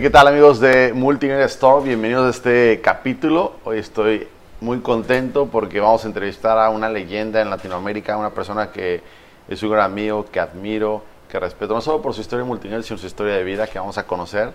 ¿qué tal amigos de Multimedia Store? Bienvenidos a este capítulo. Hoy estoy muy contento porque vamos a entrevistar a una leyenda en Latinoamérica, una persona que es un gran amigo, que admiro, que respeto, no solo por su historia multinivel, sino su historia de vida que vamos a conocer.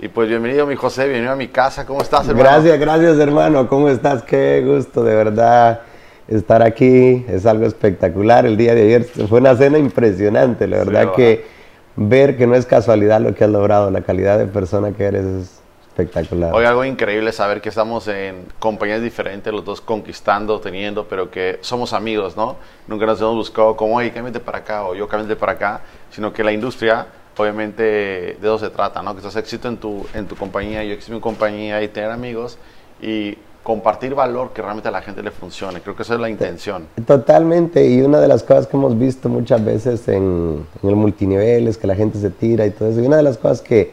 Y pues bienvenido mi José, bienvenido a mi casa, ¿cómo estás hermano? Gracias, gracias hermano, ¿cómo estás? Qué gusto, de verdad estar aquí, es algo espectacular. El día de ayer fue una cena impresionante, la verdad que ver que no es casualidad lo que has logrado, la calidad de persona que eres es espectacular. Hoy algo increíble saber que estamos en compañías diferentes, los dos conquistando, teniendo, pero que somos amigos, ¿no? Nunca nos hemos buscado como, oye, cámbiate para acá o yo cámbiate para acá, sino que la industria, obviamente, de eso se trata, ¿no? Que estás éxito en tu, en tu compañía, yo éxito en mi compañía y tener amigos y compartir valor que realmente a la gente le funcione. Creo que esa es la intención. Totalmente. Y una de las cosas que hemos visto muchas veces en, el multinivel es que la gente se tira y todo eso. Y una de las cosas que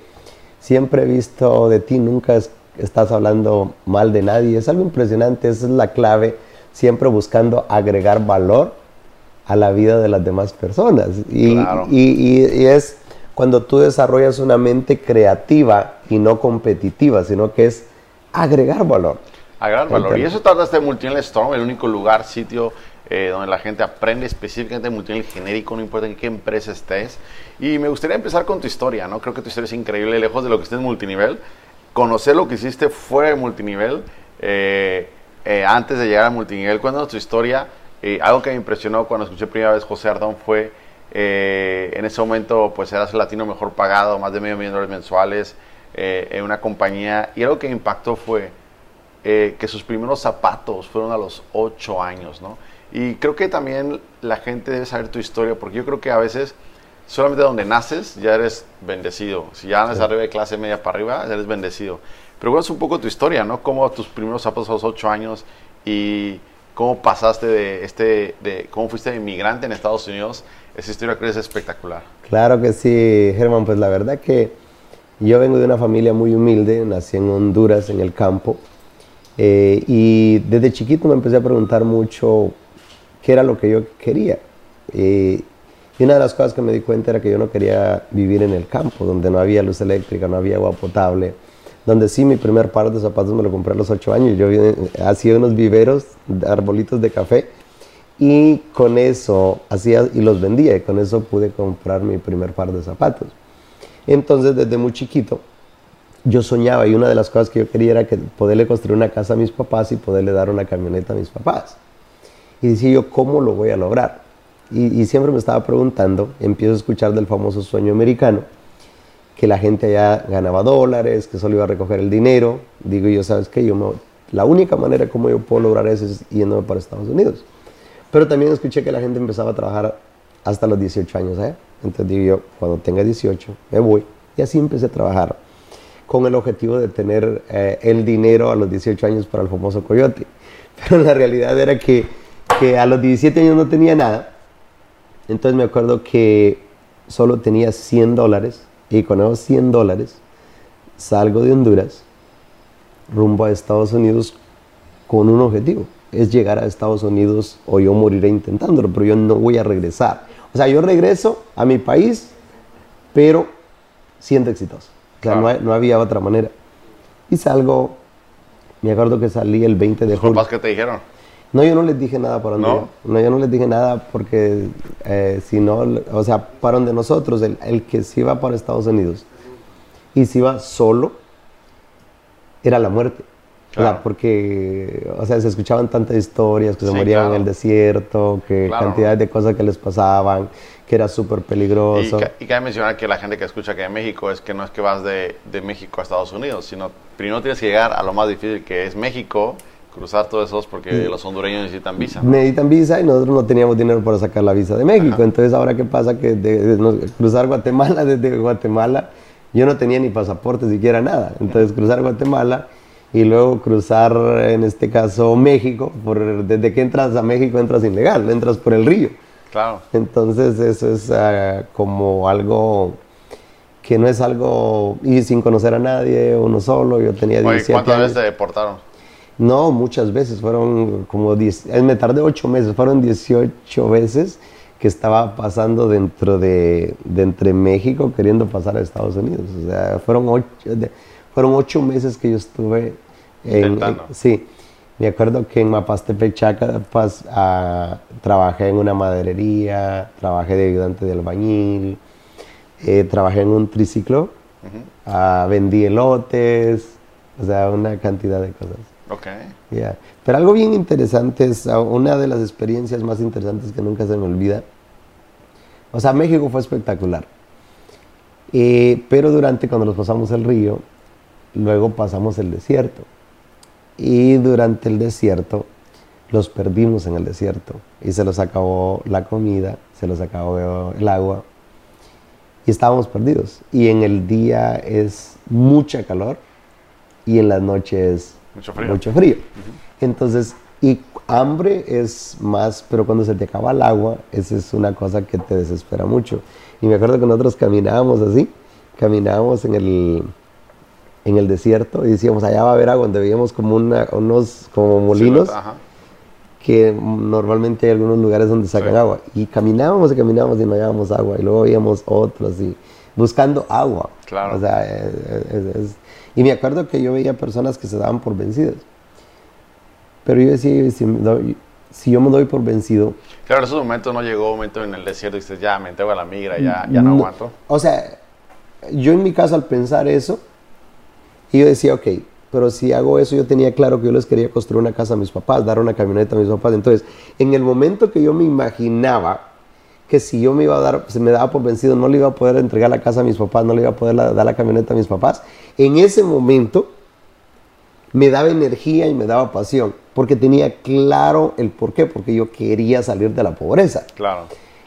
siempre he visto de ti, nunca estás hablando mal de nadie. Es algo impresionante. Esa es la clave. Siempre buscando agregar valor a la vida de las demás personas. Y, y, y es cuando tú desarrollas una mente creativa y no competitiva, sino que es agregar valor gran valor. Y eso trata este Multinivel Storm, el único lugar, sitio eh, donde la gente aprende específicamente multinivel genérico, no importa en qué empresa estés. Y me gustaría empezar con tu historia, ¿no? Creo que tu historia es increíble, lejos de lo que estés en multinivel. Conocer lo que hiciste fuera de multinivel, eh, eh, antes de llegar a multinivel. Cuéntanos tu historia. algo que me impresionó cuando escuché primera vez José Ardón fue, en ese momento, pues eras el latino mejor pagado, más de medio millón de dólares mensuales en una compañía. Y algo que me impactó fue eh, que sus primeros zapatos fueron a los 8 años, ¿no? Y creo que también la gente debe saber tu historia, porque yo creo que a veces solamente donde naces ya eres bendecido. Si ya naces arriba de clase media para arriba, ya eres bendecido. Pero cuéntanos un poco tu historia, ¿no? Cómo tus primeros zapatos a los 8 años y cómo pasaste de este, de cómo fuiste inmigrante en Estados Unidos. Esa historia creo que es espectacular. Claro que sí, Germán. Pues la verdad que yo vengo de una familia muy humilde, nací en Honduras, en el campo. Eh, y desde chiquito me empecé a preguntar mucho qué era lo que yo quería. Eh, y una de las cosas que me di cuenta era que yo no quería vivir en el campo, donde no había luz eléctrica, no había agua potable, donde sí mi primer par de zapatos me lo compré a los 8 años. Yo hacía unos viveros, arbolitos de café, y con eso hacía y los vendía, y con eso pude comprar mi primer par de zapatos. Entonces, desde muy chiquito, yo soñaba y una de las cosas que yo quería era que poderle construir una casa a mis papás y poderle dar una camioneta a mis papás. Y decía yo, ¿cómo lo voy a lograr? Y, siempre me estaba preguntando, empiezo a escuchar del famoso sueño americano, que la gente allá ganaba dólares, que solo iba a recoger el dinero. Digo yo, ¿sabes qué? Yo la única manera como yo puedo lograr eso es yéndome para Estados Unidos. Pero también escuché que la gente empezaba a trabajar hasta los 18 años ¿eh? Entonces digo yo, cuando tenga 18, me voy. Y así empecé a trabajar con el objetivo de tener eh, el dinero a los 18 años para el famoso coyote. Pero la realidad era que, que, a los 17 años no tenía nada. Entonces me acuerdo que solo tenía 100 dólares y con esos 100 dólares salgo de Honduras rumbo a Estados Unidos con un objetivo. Es llegar a Estados Unidos o yo moriré intentándolo, pero yo no voy a regresar. O sea, yo regreso a mi país, pero siendo exitoso. O sea, no, había otra manera. Y salgo, me acuerdo que salí el 20 de julio. qué te dijeron? No, yo no les dije nada para dónde ¿No? no, yo no les dije nada porque eh, si no, o sea, para donde nosotros, el, el, que se iba para Estados Unidos y se iba solo, era la muerte. Claro. porque, o sea, se escuchaban tantas historias que se morían en el desierto, que cantidades de cosas que les pasaban, que era súper peligroso. Y, y, cabe mencionar que la gente que escucha que en México es que no es que vas de, de, México a Estados Unidos, sino primero tienes que llegar a lo más difícil que es México, cruzar todos esos porque los hondureños necesitan visa. Necesitan visa y nosotros no teníamos dinero para sacar la visa de México. Entonces, ahora qué pasa que de, cruzar Guatemala desde Guatemala, yo no tenía ni pasaporte siquiera nada. Entonces, cruzar Guatemala y luego cruzar, en este caso, México, por, desde que entras a México entras ilegal, entras por el río. Claro. Entonces eso es ah, como algo que no es algo y sin conocer a nadie, uno solo, yo tenía 17 ¿Cuántas veces te deportaron? No, muchas veces, fueron como 10, me tardé 8 meses, fueron 18 veces que estaba pasando dentro de, de entre México queriendo pasar a Estados Unidos. O sea, fueron ocho, de- fueron ocho meses que yo estuve en, en- sí, me acuerdo que en Mapastepec, Chiapas, ah, trabajé en una maderería, trabajé de ayudante de albañil, eh, trabajé en un triciclo, ah, vendí elotes, o sea, una cantidad de cosas. Ok. Pero algo bien interesante es ah, una de las experiencias más interesantes que nunca se me olvida. O sea, México fue espectacular. Eh, pero durante cuando nos pasamos el río, luego pasamos el desierto. Y durante el desierto los perdimos en el desierto. Y se los acabó la comida, se los acabó el agua. Y estábamos perdidos. Y en el día es mucha calor y en la noche es Mucho frío. mucho frío. Entonces, y hambre es más, pero cuando se te acaba el agua, esa es una cosa que te desespera mucho. Y me acuerdo que nosotros caminábamos así, caminábamos en el, en el desierto y decíamos, allá va a haber agua, donde veíamos como una, unos como molinos, Ajá. que normalmente hay algunos lugares donde sacan Sí. agua. Y caminábamos y caminábamos y no hallábamos agua. Y luego veíamos otros y buscando agua. Claro. O sea, es- es- es- y me acuerdo que yo veía personas que se daban por vencidas. Pero yo decía, si, si yo me doy por vencido, Claro, en esos momentos no llegó un momento en el desierto y dices, ya, me entrego a la migra, ya, ya no, No. aguanto. O sea, yo en mi caso al pensar eso, y yo decía, ok, pero si hago eso, yo tenía claro que yo les quería construir una casa a mis papás, dar una camioneta a mis papás. Entonces, en el momento que yo me imaginaba que si yo me iba a dar, se me daba por vencido, no le iba a poder entregar la casa a mis papás, no le iba a poder la- dar la camioneta a mis papás, en ese momento me daba energía y me daba pasión, porque tenía claro el por qué, porque yo quería salir de la pobreza. Claro.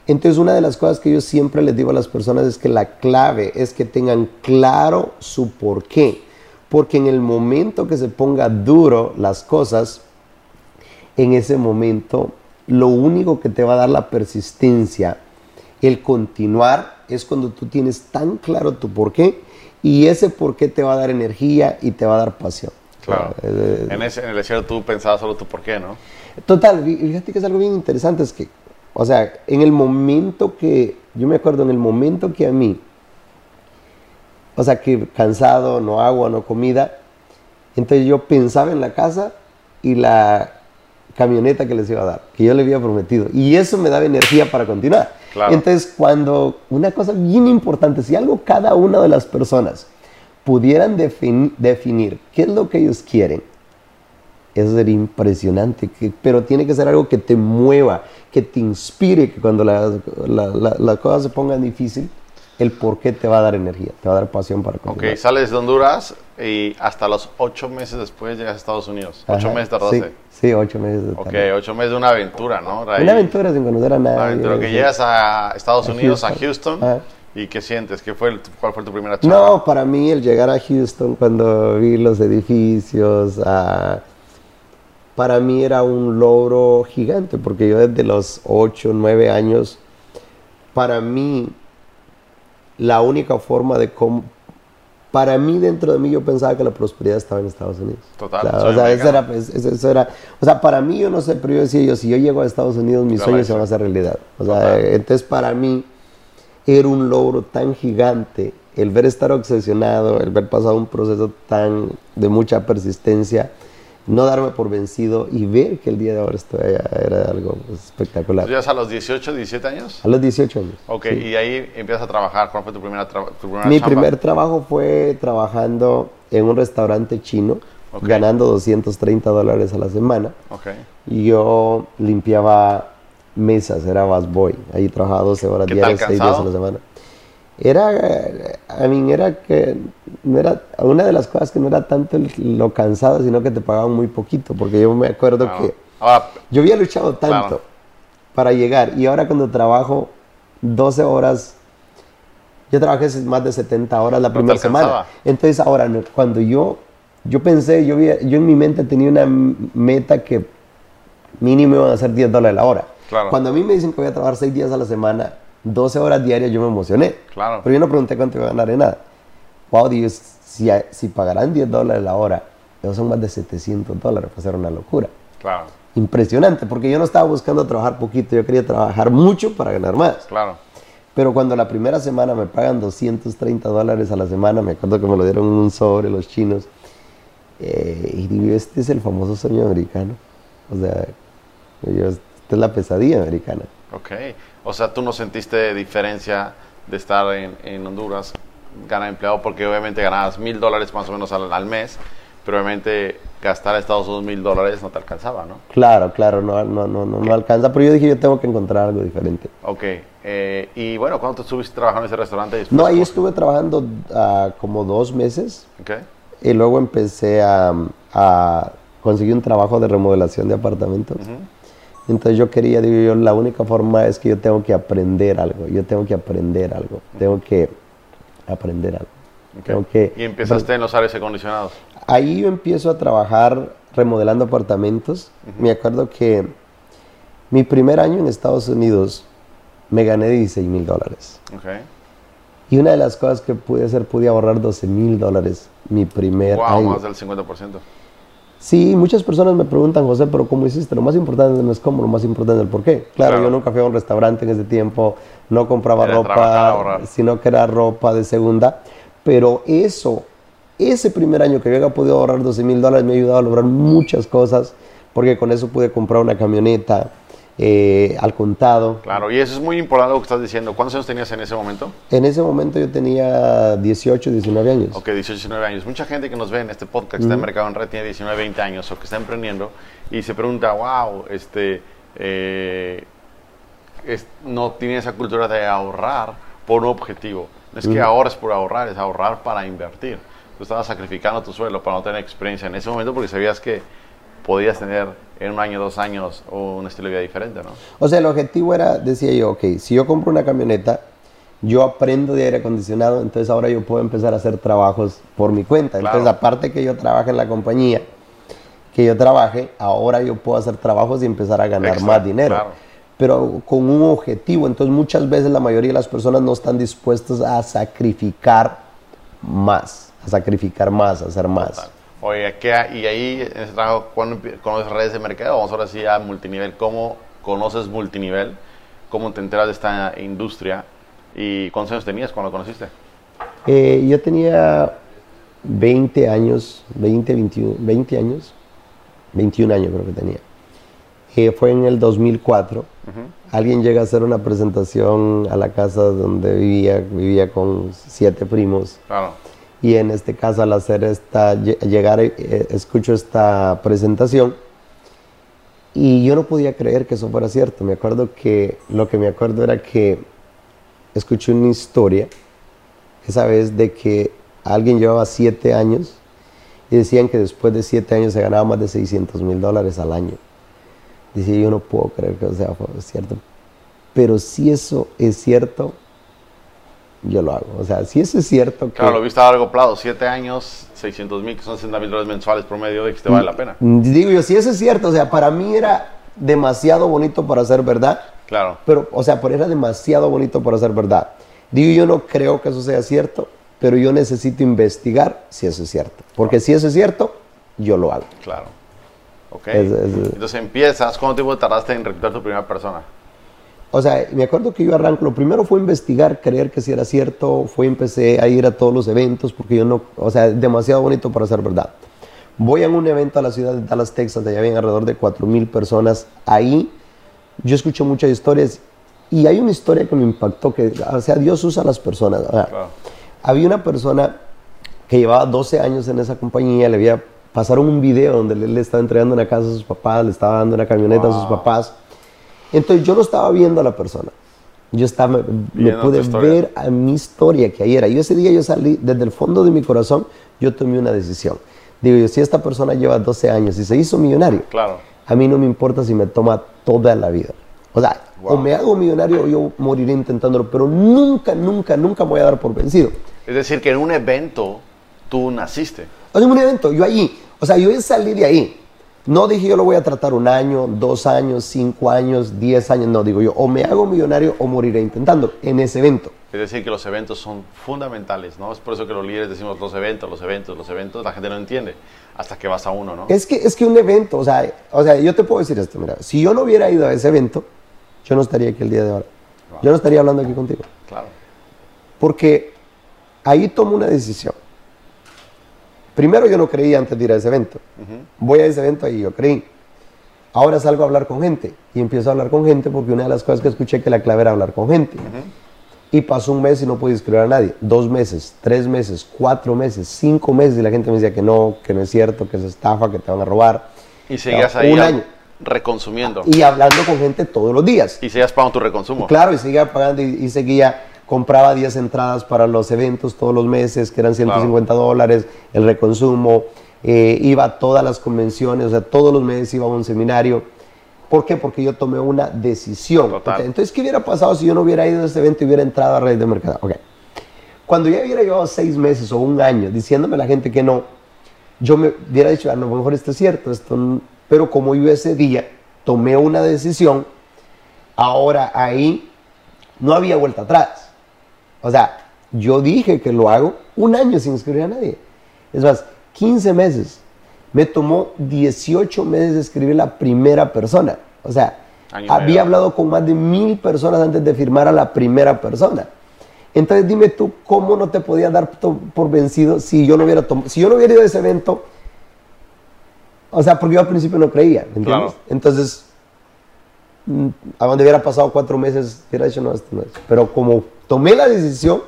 Entonces, una de las cosas que yo siempre les digo a las personas es que la clave es que tengan claro su por qué. Porque en el momento que se ponga duro las cosas, en ese momento, lo único que te va a dar la persistencia, el continuar, es cuando tú tienes tan claro tu por qué y ese por qué te va a dar energía y te va a dar pasión. Claro. Eh, En, ese, en el desierto tú pensabas solo tú por qué, ¿no? Total, fí- fíjate que es algo bien interesante, es que, o sea, en el momento que, yo me acuerdo, en el momento que a mí, o sea, que cansado, no agua, no comida, entonces yo pensaba en la casa y la camioneta que les iba a dar, que yo le había prometido, y eso me daba energía para continuar. Claro. Entonces, cuando, una cosa bien importante, si algo cada una de las personas pudieran defini- definir qué es lo que ellos quieren, eso sería impresionante, que- pero tiene que ser algo que te mueva, que te inspire, que cuando las la, la- las cosas se pongan difícil, el por qué te va a dar energía, te va a dar pasión para Ok, continuar. sales de Honduras y hasta los ocho meses después llegas a Estados Unidos. Ocho meses tardaste. Sí, sí, ocho meses. de Ok, ocho meses de una aventura, ¿no? Ahí- Una aventura sin conocer a Una nadie. aventura que sí. llegas a Estados A Unidos, a Houston. Ajá. ¿Y qué sientes? ¿Qué fue el- ¿Cuál fue tu primera charla? No, para mí el llegar a Houston cuando vi los edificios, ah, para mí era un logro gigante, porque yo desde los 8, 9 años, para mí la única forma de cómo... Para mí, dentro de mí, yo pensaba que la prosperidad estaba en Estados Unidos. Total, o sea, eso era, pues, eso- eso era- o sea, para mí, yo no sé, pero yo decía yo, si yo llego a Estados Unidos, mis sueños se van a hacer realidad. O sea, Total. entonces para mí era un logro tan gigante el ver estar obsesionado, el ver pasado un proceso tan de mucha persistencia, no darme por vencido y ver que el día de ahora estoy allá era algo espectacular. ¿Tú llegas a los 18, 17 años? A los 18 años. Ok, sí. y ahí empiezas a trabajar. ¿Cuál fue tu primera, tra- tu primera Mi chamba? primer trabajo fue trabajando en un restaurante chino, Ok. ganando 230 dólares a la semana. Ok, Y yo limpiaba mesas, era busboy. Ahí trabajaba 12 horas ¿Qué tal, diarias, 6 días a la semana. Era, a mí era que, no era, una de las cosas que no era tanto lo cansado, sino que te pagaban muy poquito, porque yo me acuerdo claro. que Ahora, yo había luchado tanto Claro. para llegar, y ahora cuando trabajo 12 horas, yo trabajé más de 70 horas la te primera semana. Entonces ahora, no, cuando yo, yo pensé, yo, vi- yo en mi mente tenía una meta que mínimo iban a ser 10 dólares la hora. Claro. Cuando a mí me dicen que voy a trabajar 6 días a la semana, 12 horas diarias, yo me emocioné. Claro. Pero yo no pregunté cuánto iba a ganar en nada. Wow, Dios, si, si pagarán 10 dólares la hora, eso son más de 700 dólares, va a ser una locura. claro. impresionante, porque yo no estaba buscando trabajar poquito, yo quería trabajar mucho para ganar más. Claro. Pero cuando la primera semana me pagan 230 dólares a la semana, me acuerdo que me lo dieron en un sobre los chinos, eh, y digo, este es el famoso sueño americano. O sea, yo, esta es la pesadilla americana. Ok. O sea, tú no sentiste diferencia de estar en, en Honduras, ganar empleado, porque obviamente ganabas mil dólares más o menos al, al mes, pero obviamente gastar a Estados Unidos mil dólares no te alcanzaba, ¿no? Claro, claro, no, no, no, no, no alcanza, pero yo dije, yo tengo que encontrar algo diferente. Ok. Eh, y bueno, ¿cuándo te estuviste trabajando en ese restaurante? No, ahí estuve trabajando ah, como dos meses Ok. y luego empecé a, a conseguir un trabajo de remodelación de apartamentos. Entonces yo quería, digo yo, la única forma es que yo tengo que aprender algo, yo tengo que aprender algo, tengo que aprender algo. ok. Tengo que, Y empezaste en los aires acondicionados. Ahí yo empiezo a trabajar remodelando apartamentos. Me acuerdo que mi primer año en Estados Unidos me gané 16 mil dólares. Ok. Y una de las cosas que pude hacer, pude ahorrar 12 mil dólares mi primer Wow, año. más del 50%. Sí, muchas personas me preguntan, José, pero ¿cómo hiciste? Lo más importante no es cómo, lo más importante es el por qué. Claro, Claro. yo nunca fui a un restaurante en ese tiempo, no compraba Era ropa, sino que era ropa de segunda. Pero eso, ese primer año que yo había podido ahorrar 12 mil dólares me ha ayudado a lograr muchas cosas, porque con eso pude comprar una camioneta eh, al contado. Claro, y eso es muy importante lo que estás diciendo. ¿Cuántos años tenías en ese momento? En ese momento yo tenía 18, 19 años. Ok, 18, 19 años. Mucha gente que nos ve en este podcast, que está en Mercado en Red, tiene 19, 20 años o que está emprendiendo y se pregunta, wow, este, eh, es- no tiene esa cultura de ahorrar por un objetivo. No es que ahorres por ahorrar, es ahorrar para invertir. Tú estabas sacrificando tu sueldo para no tener experiencia en ese momento porque sabías que podías tener en un año, dos años o un estilo de vida diferente, ¿no? O sea, el objetivo era, decía yo, ok, si yo compro una camioneta, yo aprendo de aire acondicionado, entonces ahora yo puedo empezar a hacer trabajos por mi cuenta. Claro. Entonces, aparte que yo trabaje en la compañía, que yo trabaje, ahora yo puedo hacer trabajos y empezar a ganar más dinero. claro. Pero con un objetivo. Entonces, muchas veces la mayoría de las personas no están dispuestas a sacrificar más, a sacrificar más, a hacer más. Oye, ¿qué y ahí en ese trabajo, ¿cuándo conoces redes de mercado? Vamos ahora sí a multinivel. ¿Cómo conoces multinivel? ¿Cómo te enteras de esta industria? ¿Y cuántos años tenías cuando lo conociste? Eh, yo tenía 20 años, 20, 21, 20 años, 21 años creo que tenía. Eh, fue en el 2004. Alguien llega a hacer una presentación a la casa donde vivía, vivía con siete primos. Claro. Y en este caso, al hacer esta, lle- llegar, eh, escucho esta presentación y yo no podía creer que eso fuera cierto. Me acuerdo que, lo que me acuerdo era que escuché una historia, esa vez de que alguien llevaba siete años y decían que después de siete años se ganaba más de 600 mil dólares al año. Decía, yo no puedo creer que sea fue cierto. Pero si eso es cierto, yo lo hago. O sea, si eso es cierto que... Claro, lo viste a largo plazo. Siete años, 600 mil, que son 60 mil dólares mensuales promedio, dijiste, vale la pena. Mm, Digo yo, si eso es cierto, o sea, para mí era demasiado bonito para ser verdad, Claro. pero, o sea, pero era demasiado bonito para ser verdad. Digo, yo no creo que eso sea cierto, pero yo necesito investigar si eso es cierto. Porque si eso es cierto, yo lo hago. Claro. Ok. Es- es- Entonces empiezas. ¿Cuánto tiempo tardaste en reclutar tu primera persona? O sea, me acuerdo que yo arranco, lo primero fue investigar, creer que si era cierto, fue empecé a ir a todos los eventos, porque yo no, o sea, demasiado bonito para ser verdad. Voy a un evento a la ciudad de Dallas, Texas, de allá habían alrededor de 4.000 personas. Ahí yo escucho muchas historias y hay una historia que me impactó, que, o sea, Dios usa a las personas. O sea, Claro. Había una persona que llevaba 12 años en esa compañía, le había pasaron un video donde él le estaba entregando una casa a sus papás, le estaba dando una camioneta a sus Wow. papás. Entonces yo no estaba viendo a la persona. Yo estaba, me, pude ver a mi historia que ahí era. Y ese día yo salí, desde el fondo de mi corazón, yo tomé una decisión. Digo yo, si esta persona lleva 12 años y se hizo millonario, Claro. a mí no me importa si me toma toda la vida. O sea, o me hago millonario o yo moriré intentándolo, pero nunca, nunca, nunca me voy a dar por vencido. Es decir, que en un evento tú naciste. O sea, en un evento, yo allí, o sea, yo salí de ahí. No dije yo lo voy a tratar un año, dos años, cinco años, diez años. No, digo yo, o me hago millonario o moriré intentándolo en ese evento. Es decir, que los eventos son fundamentales, ¿no? Es por eso que los líderes decimos los eventos, los eventos, los eventos. La gente no entiende hasta que vas a uno, ¿no? Es que, es que un evento, o sea, o sea, yo te puedo decir esto, mira, si yo no hubiera ido a ese evento, yo no estaría aquí el día de ahora. Yo no estaría hablando aquí contigo. Claro. Porque ahí tomo una decisión. Primero yo no creía antes de ir a ese evento. Voy a ese evento y yo creí. Ahora salgo a hablar con gente y empiezo a hablar con gente porque una de las cosas que escuché que la clave era hablar con gente. Y pasó un mes y no pude escribir a nadie. Dos meses, tres meses, cuatro meses, cinco meses y la gente me decía que no, que no es cierto, que es estafa, que te van a robar. Y seguías ahí un año. reconsumiendo. Y hablando con gente todos los días. Y seguías pagando tu reconsumo. Claro, y seguía pagando y, seguía, compraba 10 entradas para los eventos todos los meses, que eran 150 dólares, el reconsumo. Eh, iba a todas las convenciones, o sea, todos los meses iba a un seminario ¿Por qué? Porque yo tomé una decisión. Entonces, ¿qué hubiera pasado si yo no hubiera ido a este evento y hubiera entrado a red de mercado? Okay. Cuando ya hubiera llevado seis meses o un año diciéndome a la gente que no, yo me hubiera dicho, a lo mejor esto es cierto, esto pero como yo ese día tomé una decisión, ahora ahí no había vuelta atrás. O sea, yo dije que lo hago un año sin escribir a nadie. Es más, 15 meses me tomó 18 meses escribir la primera persona. O sea, había hablado con más de mil personas antes de firmar a la primera persona. Entonces dime tú, ¿cómo no te podía dar por vencido si yo no hubiera si yo no hubiera ido a ese evento? O sea, porque yo al principio no creía, entiendes? Entonces, mm, a donde hubiera pasado cuatro meses, hubiera dicho, no, esto no es. Pero como tomé la decisión,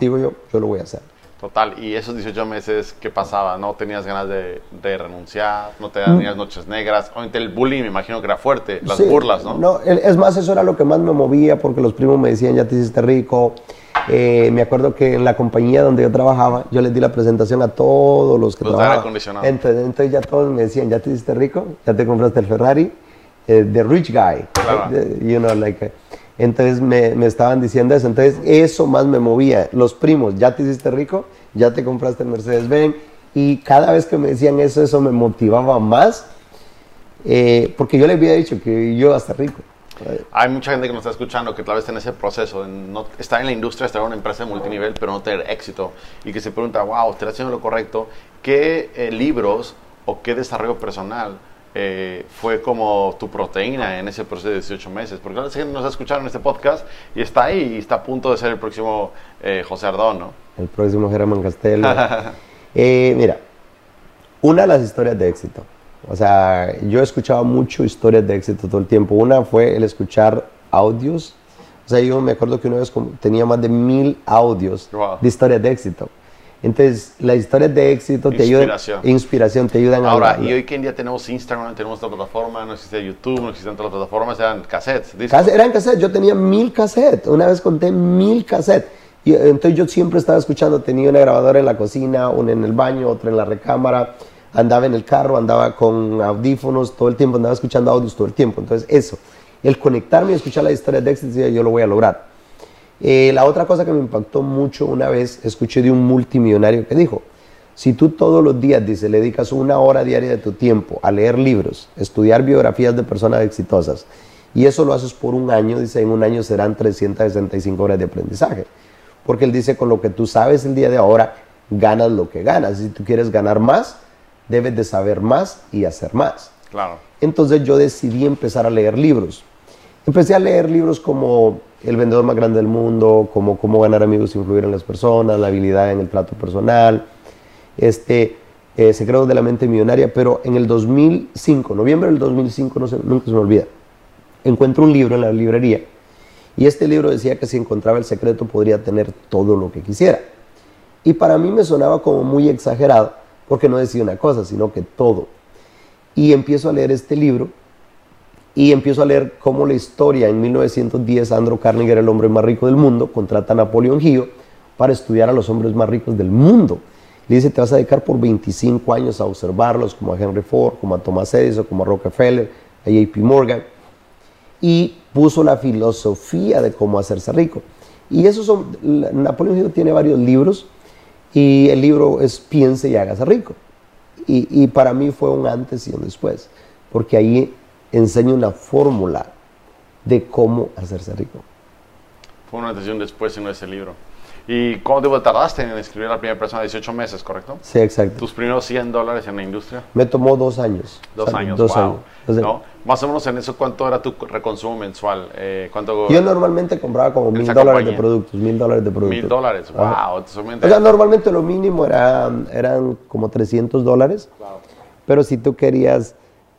digo yo, yo lo voy a hacer. Total, y esos 18 meses, ¿qué pasaba? ¿No tenías ganas de, renunciar? ¿No te tenías mm. noches negras? Obviamente el bullying me imagino que era fuerte, las burlas, ¿no? No, es más, eso era lo que más me movía porque los primos me decían, ya te hiciste rico. Eh, me acuerdo que en la compañía donde yo trabajaba, yo les di la presentación a todos los que los trabajaban. Entonces, entonces ya todos me decían, ya te hiciste rico, ya te compraste el Ferrari, eh, the rich guy. Claro. You know, like... Entonces me, me, estaban diciendo eso. Entonces eso más me movía. Los primos, ya te hiciste rico, ya te compraste el Mercedes-Benz. Y cada vez que me decían eso, eso me motivaba más. Eh, porque yo les había dicho que yo iba a estar rico. Hay mucha gente que nos está escuchando que tal vez está en ese proceso, de no, está en la industria, estar en una empresa de multinivel, pero no tener éxito. Y que se pregunta, wow, ¿estoy haciendo lo correcto? ¿Qué eh, libros o qué desarrollo personal eh, fue como tu proteína en ese proceso de 18 meses. Porque la gente nos ha escuchado en este podcast y está ahí y está a punto de ser el próximo eh, José Ardón, ¿no? El próximo Germán Castelo. Eh, mira, una de las historias de éxito. O sea, yo he escuchado mucho historias de éxito todo el tiempo. Una fue el escuchar audios. O sea, yo me acuerdo que una vez tenía más de mil audios de historias de éxito. Entonces, las historias de éxito te ayudan, inspiración, te ayudan Ahora, a Ahora, y hoy que en día tenemos Instagram, tenemos otra plataforma, no existe YouTube, no existen otras plataformas, eran cassettes. Discos. Eran cassettes, yo tenía mil cassettes, una vez conté mil cassettes. Y entonces yo siempre estaba escuchando, tenía una grabadora en la cocina, una en el baño, otra en la recámara, andaba en el carro, andaba con audífonos, todo el tiempo andaba escuchando audios todo el tiempo. Entonces eso, el conectarme y escuchar las historias de éxito, yo lo voy a lograr. Eh, la otra cosa que me impactó mucho una vez, escuché de un multimillonario que dijo, si tú todos los días, dice, le dedicas una hora diaria de tu tiempo a leer libros, estudiar biografías de personas exitosas, y eso lo haces por un año, dice, en un año serán 365 horas de aprendizaje. Porque él dice, con lo que tú sabes el día de ahora, ganas lo que ganas. Si tú quieres ganar más, debes de saber más y hacer más. Claro. Entonces yo decidí empezar a leer libros. Empecé a leer libros como El vendedor más grande del mundo, como Cómo ganar amigos e influir en las personas, La habilidad en el trato personal, este, eh, Secretos de la mente millonaria, pero en el 2005, noviembre del 2005, no nunca se me olvida, encuentro un libro en la librería y este libro decía que si encontraba el secreto podría tener todo lo que quisiera. Y para mí me sonaba como muy exagerado, porque no decía una cosa, sino que todo. Y empiezo a leer este libro y empiezo a leer cómo la historia en 1910 Andrew Carnegie era el hombre más rico del mundo, contrata a Napoleón Hill para estudiar a los hombres más ricos del mundo. Le dice, te vas a dedicar por 25 años a observarlos, como a Henry Ford, como a Thomas Edison, como a Rockefeller, a JP Morgan, y puso la filosofía de cómo hacerse rico. Y esos son, Napoleón Hill tiene varios libros, y el libro es Piense y hágase rico. Y, y para mí fue un antes y un después, porque ahí enseño una fórmula de cómo hacerse rico. Fue una un después en ese libro. ¿Y cuánto tiempo tardaste en escribir a la primera persona? 18 meses, ¿correcto? Sí, exacto. ¿Tus primeros 100 dólares en la industria? Me tomó dos años. Dos O sea, años, Dos wow. años. O sea, ¿No? Más o menos en eso, ¿cuánto era tu reconsumo mensual? Eh, ¿Cuánto? Yo normalmente compraba como mil dólares de productos, mil dólares de productos. Mil dólares, wow. O sea, normalmente lo mínimo era, eran como 300 dólares, Claro. pero si tú querías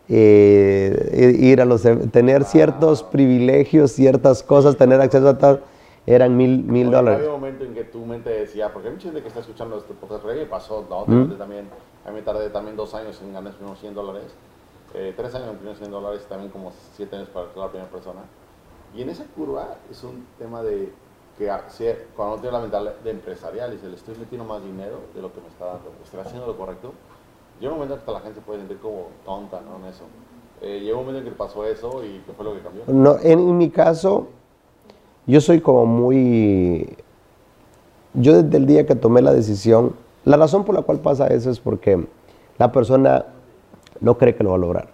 eh, ir a los, tener ciertos privilegios, ciertas cosas, tener acceso a tal, eran mil, mil dólares. Había un momento en que tu mente decía, porque hay mucha gente que está escuchando este podcast, me pasó, la ¿Mm? también, a mí me tardé también dos años en ganar unos 100 dólares, eh, tres años en primeros 100 dólares, también como siete años para la primera persona. Y en esa curva es un tema de que a- si- cuando uno tiene la mentalidad de empresarial y dice, le estoy metiendo más dinero de lo que me está dando, estoy haciendo lo correcto, llega un momento en que hasta la gente se puede sentir como tonta ¿no? en eso. Eh, llegó un momento en que pasó eso y ¿qué fue lo que cambió? No, en, en mi caso, yo soy como muy... Yo desde el día que tomé la decisión, la razón por la cual pasa eso es porque la persona no cree que lo va a lograr.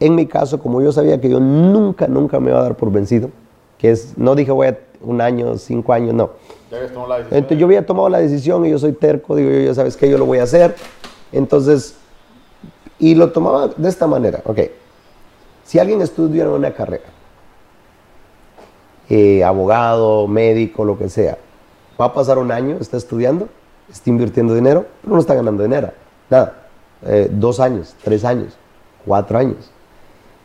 En mi caso, como yo sabía que yo nunca, nunca me iba a dar por vencido, que es, no dije voy a un año, cinco años, no. Ya habías tomado la decisión. Entonces yo había tomado la decisión y yo soy terco, digo yo, ya sabes que yo lo voy a hacer. Entonces, y lo tomaba de esta manera, ok. Si alguien estudia una carrera, eh, abogado, médico, lo que sea, va a pasar un año, está estudiando, está invirtiendo dinero, pero no está ganando dinero, nada. Eh, dos años, tres años, cuatro años.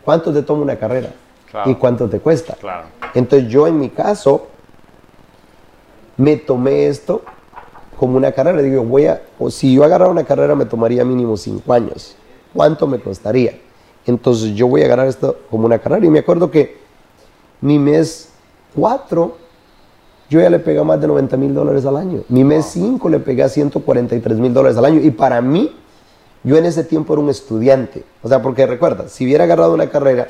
¿Cuánto te toma una carrera? Claro. ¿Y cuánto te cuesta? Claro. Entonces yo en mi caso me tomé esto como una carrera. Digo, voy a, o si yo agarrara una carrera me tomaría mínimo cinco años. ¿Cuánto me costaría? Entonces yo voy a agarrar esto como una carrera. Y me acuerdo que mi mes 4 yo ya le pegué más de 90 mil dólares al año. Mi mes 5 le pegué a 143 mil dólares al año. Y para mí, yo en ese tiempo era un estudiante. O sea, porque recuerda, si hubiera agarrado una carrera,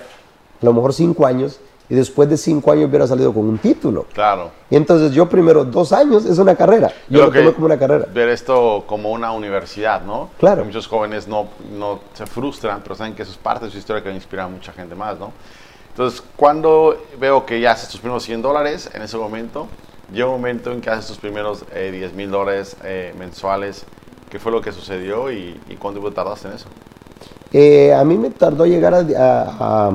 a lo mejor 5 años, y después de 5 años hubiera salido con un título. Claro. Y entonces yo primero dos años es una carrera. Yo lo tomé como una carrera. Ver esto como una universidad, ¿no? Claro. Muchos jóvenes no, no se frustran, pero saben que eso es parte de su historia que va a inspirar a mucha gente más, ¿no? Entonces, cuando veo que ya haces tus primeros 100 dólares, en ese momento, llega un momento en que haces tus primeros eh, 10 mil dólares eh, mensuales. ¿Qué fue lo que sucedió y, y cuánto tiempo tardaste en eso? Eh, a mí me tardó llegar a, a- a-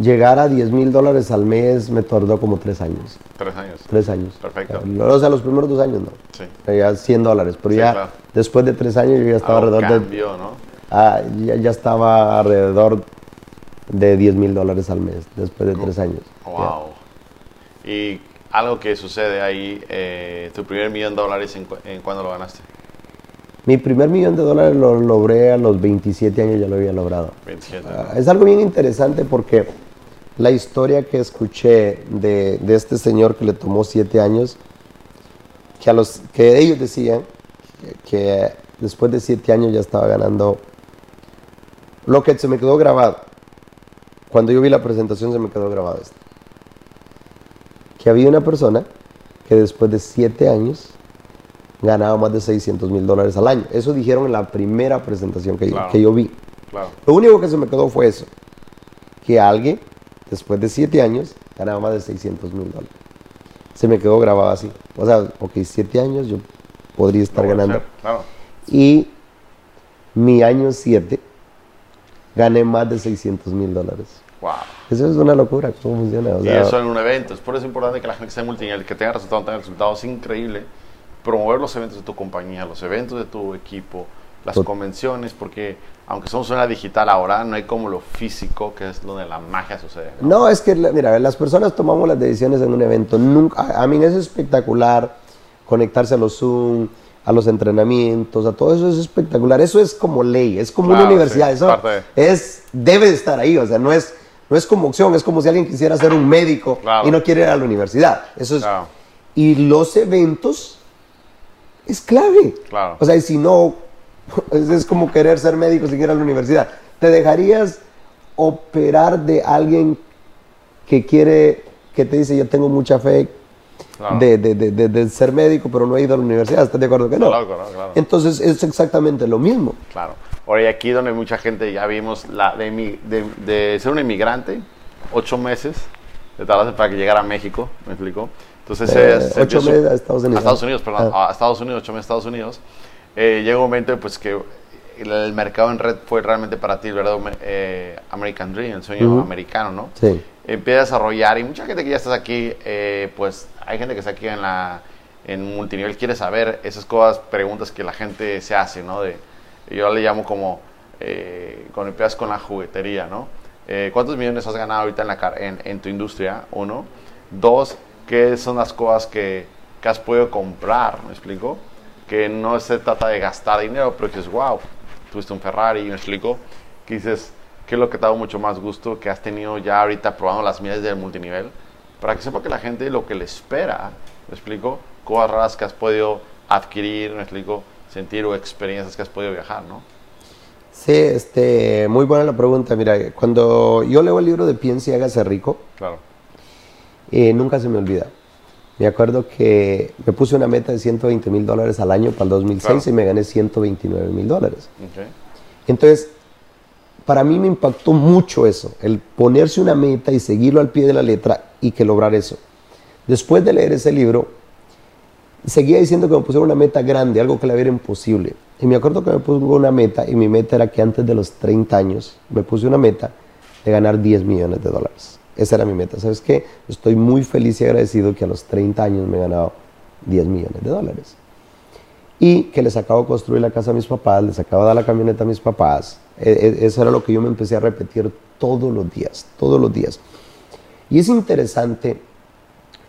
llegar a 10 mil dólares al mes, me tardó como tres años. Tres años. Tres años. Perfecto. O sea, los primeros dos años no. Sí. Ya 100 dólares. Pero Sí, ya claro. después de tres años yo ya estaba alrededor de... cambió, ¿no? Ah, ya, ya estaba alrededor de 10 mil dólares al mes después de tres años. Wow. Y algo que sucede ahí, eh, tu primer millón de dólares, ¿en, cu- en cuándo lo ganaste? Mi primer millón de dólares lo logré a los 27 años, ya lo había logrado. 27. Ah, es algo bien interesante porque la historia que escuché de, de este señor que le tomó siete años, que, a los, que ellos decían que, que después de siete años ya estaba ganando, lo que se me quedó grabado, cuando yo vi la presentación se me quedó grabado esto, que había una persona que después de siete años ganaba más de 600 mil dólares al año. Eso dijeron en la primera presentación que, yo- Claro. que yo vi. Claro. Lo único que se me quedó fue eso, que alguien, después de siete años, ganaba más de 600 mil dólares. Se me quedó grabado así. O sea, ok, siete años yo podría estar a ganando. Claro. Y mi año 7 gané más de 600 mil dólares. Wow. Eso es una locura, ¿cómo funciona? O Y sea, eso en un evento. Es por eso importante que la gente sea multinivel, que tenga resultados, tenga resultados increíbles. Promover los eventos de tu compañía, los eventos de tu equipo, las convenciones, porque aunque somos una digital ahora, no hay como lo físico, que es donde la magia sucede. ¿no? No, es que, mira, las personas tomamos las decisiones en un evento. Nunca, a, a mí es espectacular conectarse a los Zoom, a los entrenamientos, a todo eso es espectacular. Eso es como ley, es como Claro, una universidad. sí, eso es, debe de estar ahí. O sea, no es, no es como opción, es como si alguien quisiera ser un médico Claro. y no quiere ir a la universidad. Eso es. Claro. Y los eventos es clave. Claro. O sea, y si no, es, como querer ser médico sin ir a la universidad. ¿Te dejarías operar de alguien que quiere, que te dice, yo tengo mucha fe, de, de, de, de, ser médico, pero no he ido a la universidad. ¿Estás de acuerdo que no? Claro, claro, claro. Entonces es exactamente lo mismo. Claro. Ahora, y aquí donde mucha gente ya vimos la de, ser un inmigrante, ocho meses de tardarse para que llegara a México, ¿me explico? Entonces, eh, ocho meses a Estados Unidos. A Estados Unidos, perdón, ah. a Estados Unidos, ocho meses a Estados Unidos. Eh, llega un momento pues que el, mercado en red fue realmente para ti, ¿verdad? Eh, American Dream, el sueño americano, ¿no? Sí. Empieza a desarrollar y mucha gente que ya estás aquí, eh, pues hay gente que está aquí en la en multinivel quiere saber esas cosas, preguntas que la gente se hace, ¿no? De, yo le llamo como eh, cuando empiezas con la juguetería, ¿no? Eh, ¿Cuántos millones has ganado ahorita en, la, en, en, tu industria? Uno. Dos, ¿qué son las cosas que, que has podido comprar? ¿Me explico? Que no se trata de gastar dinero, pero que es wow, tuviste un Ferrari, ¿me explico? Que dices, ¿qué es lo que te ha dado mucho más gusto que has tenido ya ahorita probando las miles del multinivel? Para que sepa que la gente lo que le espera, ¿me explico? Cosas raras que has podido adquirir, ¿me explico? Sentir o experiencias que has podido viajar, ¿no? Sí, este, muy buena la pregunta. Mira, cuando yo leo el libro de Piensa y hágase rico, claro. Eh, nunca se me olvida. Me acuerdo que me puse una meta de 120 mil dólares al año para el 2006 y me gané 129 mil dólares. Entonces, para mí me impactó mucho eso, el ponerse una meta y seguirlo al pie de la letra y que lograr eso. Después de leer ese libro, seguía diciendo que me pusiera una meta grande, algo que la era imposible. Y me acuerdo que me puse una meta y mi meta era que antes de los 30 años me puse una meta de ganar 10 millones de dólares. Esa era mi meta. ¿Sabes qué? Estoy muy feliz y agradecido que a los 30 años me he ganado 10 millones de dólares. Y que les acabo de construir la casa a mis papás, les acabo de dar la camioneta a mis papás. E, e, eso era lo que yo me empecé a repetir todos los días, todos los días. Y es interesante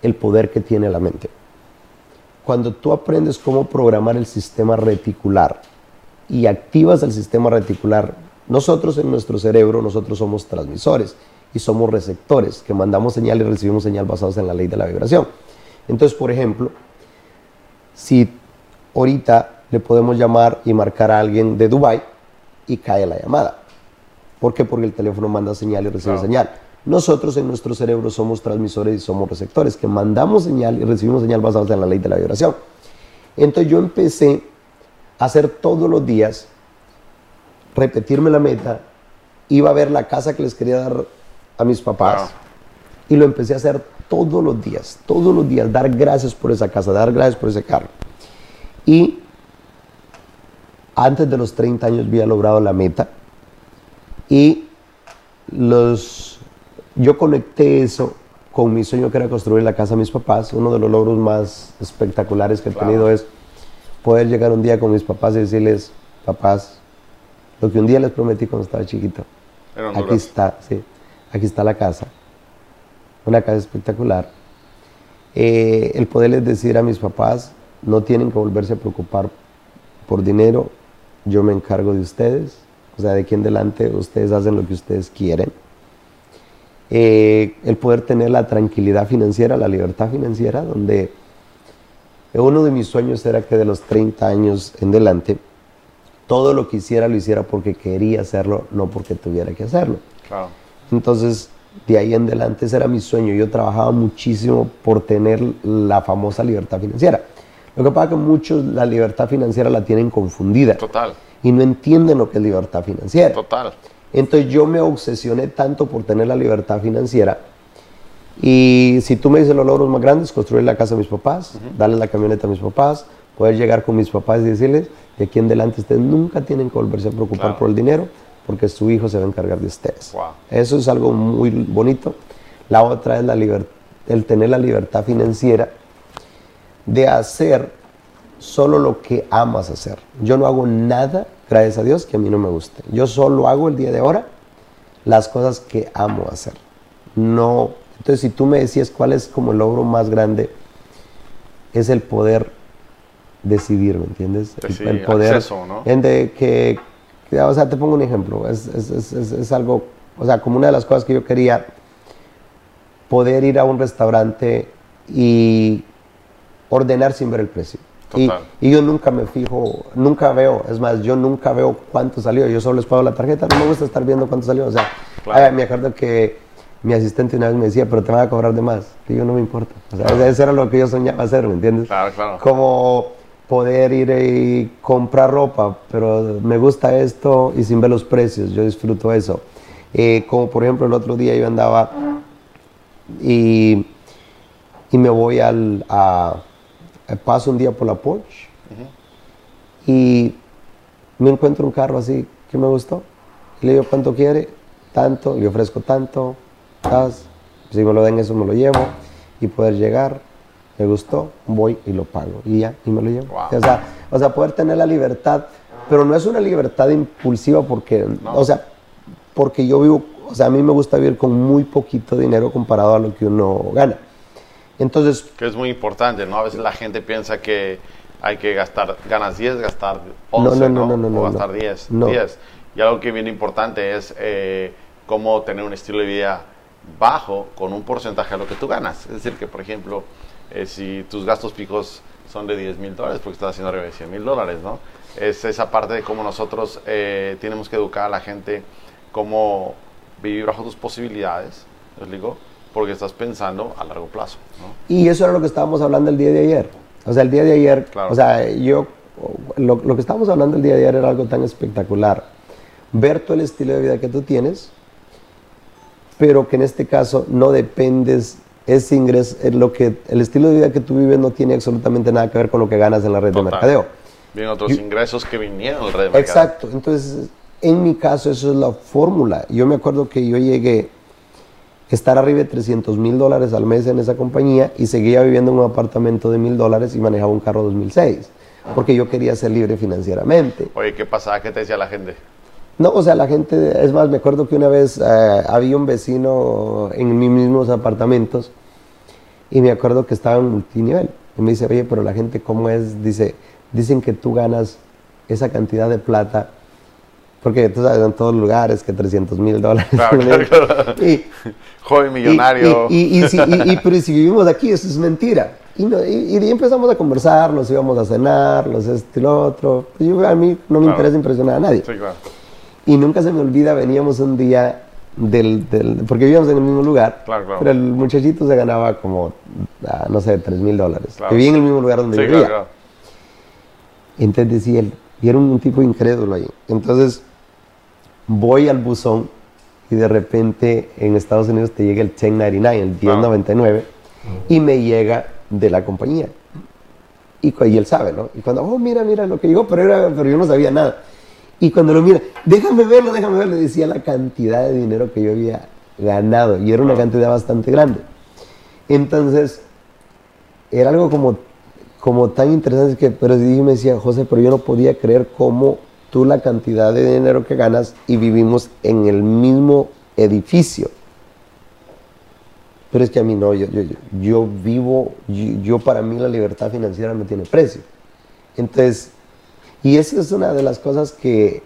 el poder que tiene la mente. Cuando tú aprendes cómo programar el sistema reticular y activas el sistema reticular, nosotros en nuestro cerebro, nosotros somos transmisores y somos receptores, que mandamos señal y recibimos señal basados en la ley de la vibración. Entonces, por ejemplo, si ahorita le podemos llamar y marcar a alguien de Dubai y cae la llamada. ¿Por qué? Porque el teléfono manda señal y recibe señal. Nosotros en nuestro cerebro somos transmisores y somos receptores, que mandamos señal y recibimos señal basados en la ley de la vibración. Entonces yo empecé a hacer todos los días, repetirme la meta, iba a ver la casa que les quería dar a mis papás. Y lo empecé a hacer todos los días, todos los días, dar gracias por esa casa, dar gracias por ese carro. Y antes de los 30 años había logrado la meta. Y los, yo conecté eso con mi sueño que era construir la casa a mis papás. Uno de los logros más espectaculares que he tenido es poder llegar un día con mis papás y decirles, papás, lo que un día les prometí cuando estaba chiquito, aquí está, sí aquí está la casa, una casa espectacular. Eh, el poderles decir a mis papás, no tienen que volverse a preocupar por dinero, yo me encargo de ustedes, o sea, de aquí en adelante ustedes hacen lo que ustedes quieren. Eh, el poder tener la tranquilidad financiera, la libertad financiera, donde uno de mis sueños era que de los 30 años en adelante, todo lo que hiciera lo hiciera porque quería hacerlo, no porque tuviera que hacerlo. Claro. Entonces, de ahí en adelante ese era mi sueño. Yo trabajaba muchísimo por tener la famosa libertad financiera. Lo que pasa es que muchos la libertad financiera la tienen confundida. Total. Y no entienden lo que es libertad financiera. Total. Entonces yo me obsesioné tanto por tener la libertad financiera. Y si tú me dices los logros más grandes, construir la casa a mis papás, darle la camioneta a mis papás, poder llegar con mis papás y decirles, de aquí en adelante ustedes nunca tienen que volverse a preocupar por el dinero, porque su hijo se va a encargar de ustedes. Eso es algo muy bonito. La otra es la el tener la libertad financiera de hacer solo lo que amas hacer. Yo no hago nada, gracias a Dios, que a mí no me guste. Yo solo hago el día de ahora las cosas que amo hacer. No, entonces si tú me decías cuál es como el logro más grande, es el poder decidir, ¿me entiendes? el, poder acceso, ¿no? que o sea, te pongo un ejemplo, es, es, es, es, algo, o sea, como una de las cosas que yo quería, poder ir a un restaurante y ordenar sin ver el precio. Y, y, yo nunca me fijo, nunca veo, es más, yo nunca veo cuánto salió, yo solo les pago la tarjeta, no me gusta estar viendo cuánto salió, o sea, me acuerdo que mi asistente una vez me decía, pero te van a cobrar de más. Y yo no me importa. O sea, eso era lo que yo soñaba hacer, ¿me entiendes? Claro, claro. Como poder ir y comprar ropa, pero me gusta esto y sin ver los precios, yo disfruto eso. Eh, como por ejemplo el otro día yo andaba y, y me voy al, a, paso un día por la Porsche y me encuentro un carro así que me gustó. le digo, ¿cuánto quiere? Tanto, le ofrezco tanto, si me lo den eso me lo llevo y poder llegar, me gustó, voy y lo pago y ya, y me lo llevo. O, sea, o sea, poder tener la libertad, pero no es una libertad impulsiva porque, o sea, porque yo vivo, o sea, a mí me gusta vivir con muy poquito dinero comparado a lo que uno gana. Entonces... Que es muy importante, ¿no? A veces la gente piensa que hay que gastar, ganas 10, gastar 11, no, no, no, no, o gastar 10, 10. Y algo que viene importante es eh, cómo tener un estilo de vida bajo con un porcentaje de lo que tú ganas. Es decir, que por ejemplo, eh, si tus gastos fijos son de 10 mil dólares, porque estás haciendo arriba de 100 mil dólares, ¿no? Es esa parte de cómo nosotros eh, tenemos que educar a la gente cómo vivir bajo tus posibilidades, les digo, porque estás pensando a largo plazo, ¿no? Y eso era lo que estábamos hablando el día de ayer. O sea, el día de ayer, o sea, yo, lo, lo que estábamos hablando el día de ayer era algo tan espectacular. Ver todo el estilo de vida que tú tienes, pero que en este caso no dependes ese ingreso, lo que, el estilo de vida que tú vives no tiene absolutamente nada que ver con lo que ganas en la red de mercadeo. Vienen otros ingresos que vinieron la red de mercadeo. Exacto, entonces en mi caso eso es la fórmula. Yo me acuerdo que yo llegué a estar arriba de 300 mil dólares al mes en esa compañía y seguía viviendo en un apartamento de mil dólares y manejaba un carro 2006, porque yo quería ser libre financieramente. Oye, ¿qué pasaba? ¿Qué te decía la gente? No, o sea, la gente, es más, me acuerdo que una vez eh, había un vecino en mis mismos apartamentos y me acuerdo que estaba en multinivel. Y me dice, oye, pero la gente, ¿cómo es? Dice, dicen que tú ganas esa cantidad de plata, porque tú sabes, en todos lugares, que 300 mil dólares. Claro, claro, Y, Joven millonario. Y, y, y, pero si vivimos aquí, eso es mentira. Y, y, empezamos a conversar, nos íbamos a cenar, los este y lo otro. Pues yo, a mí no me interesa impresionar a nadie. Sí, claro. Y nunca se me olvida, veníamos un día del, del porque vivíamos en el mismo lugar, pero el muchachito se ganaba como, ah, no sé, 3 mil dólares. Vivía en el mismo lugar donde vivía. Entonces decía él, y era un, tipo incrédulo ahí. Entonces voy al buzón y de repente en Estados Unidos te llega el 1099, el 1099, y me llega de la compañía. Y, y, él sabe, ¿no? Y cuando, oh, mira, mira lo que llegó, pero, era, pero yo no sabía nada. Y cuando lo mira, déjame verlo, déjame verlo, decía la cantidad de dinero que yo había ganado. Y era una cantidad bastante grande. Entonces, era algo como, como tan interesante que, pero yo me decía, José, pero yo no podía creer cómo tú la cantidad de dinero que ganas y vivimos en el mismo edificio. Pero es que a mí no, yo, yo, yo vivo, yo, para mí la libertad financiera no tiene precio. Entonces, y esa es una de las cosas que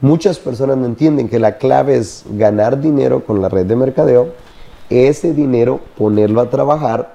muchas personas no entienden, que la clave es ganar dinero con la red de mercadeo, ese dinero ponerlo a trabajar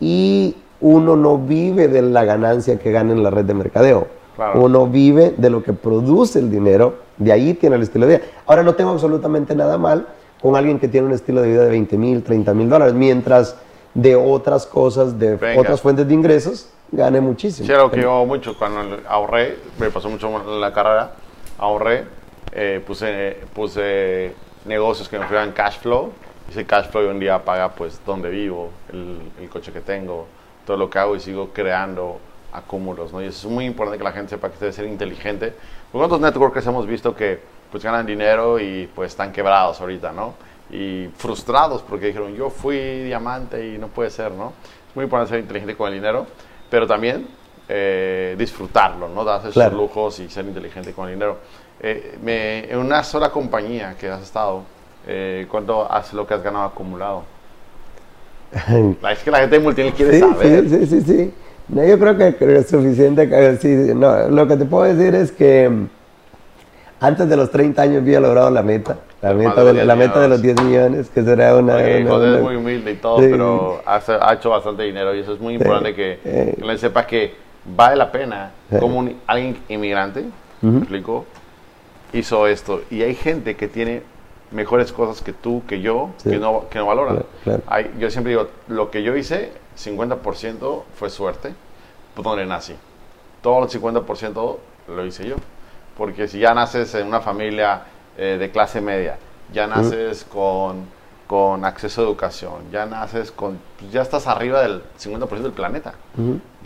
y uno no vive de la ganancia que gana en la red de mercadeo. Uno vive de lo que produce el dinero, de ahí tiene el estilo de vida. Ahora no tengo absolutamente nada mal con alguien que tiene un estilo de vida de 20 mil, 30 mil dólares, mientras de otras cosas, de otras fuentes de ingresos, gane muchísimo. Sí, lo que yo mucho, cuando ahorré, me pasó mucho en la carrera, ahorré, eh, puse, puse negocios que me fueran cash flow, ese cash flow hoy un día paga pues donde vivo, el, el, coche que tengo, todo lo que hago y sigo creando acúmulos, ¿no? Y eso es muy importante que la gente sepa que debe ser inteligente. ¿Cuántos networkers hemos visto que pues ganan dinero y pues están quebrados ahorita, ¿no? Y frustrados porque dijeron, yo fui diamante y no puede ser, ¿no? Es muy importante ser inteligente con el dinero pero también eh, disfrutarlo, ¿no? Darse sus lujos y ser inteligente con el dinero. Eh, me, en una sola compañía que has estado, eh, ¿cuánto hace lo que has ganado acumulado? es que la gente de multinivel quiere saber. Sí, sí, sí, sí. No, yo creo que, es suficiente. Sí, no, lo que te puedo decir es que antes de los 30 años había logrado la meta. La meta, de, la meta de los 10 millones, que será una... Okay, una, es muy humilde y todo, pero ha, hecho bastante dinero y eso es muy importante que, que le sepa que vale la pena como alguien inmigrante, explico, hizo esto. Y hay gente que tiene mejores cosas que tú, que yo, que, no, que no valoran. yo siempre digo, lo que yo hice, 50% fue suerte, pues donde nací. Todo el 50% lo hice yo. Porque si ya naces en una familia eh, de clase media, ya naces con, con, acceso a educación, ya naces con, pues ya estás arriba del 50% del planeta.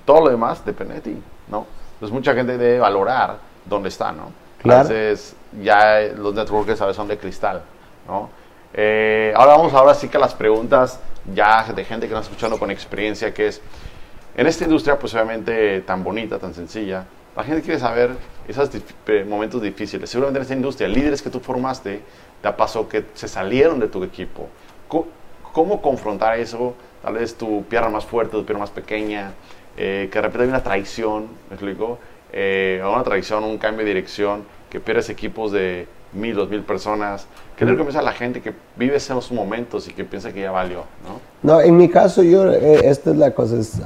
Todo lo demás depende de ti, ¿no? Entonces mucha gente debe valorar dónde está, ¿no? Entonces ya los networkers a veces son de cristal, ¿no? Eh, ahora vamos ahora sí que a las preguntas ya de gente que nos está escuchando con experiencia, que es, en esta industria pues obviamente tan bonita, tan sencilla, la gente quiere saber esos momentos difíciles. Seguramente en esta industria, líderes que tú formaste, te pasó que se salieron de tu equipo. ¿Cómo, confrontar eso? Tal vez tu pierna más fuerte, tu pierna más pequeña, eh, que de repente hay una traición, ¿me explico? Eh, una traición, un cambio de dirección, que pierdes equipos de mil, dos mil personas. ¿Qué le recomiendas a la gente que vive esos momentos y que piensa que ya valió? No, no en mi caso, yo, eh, esta es la cosa, es,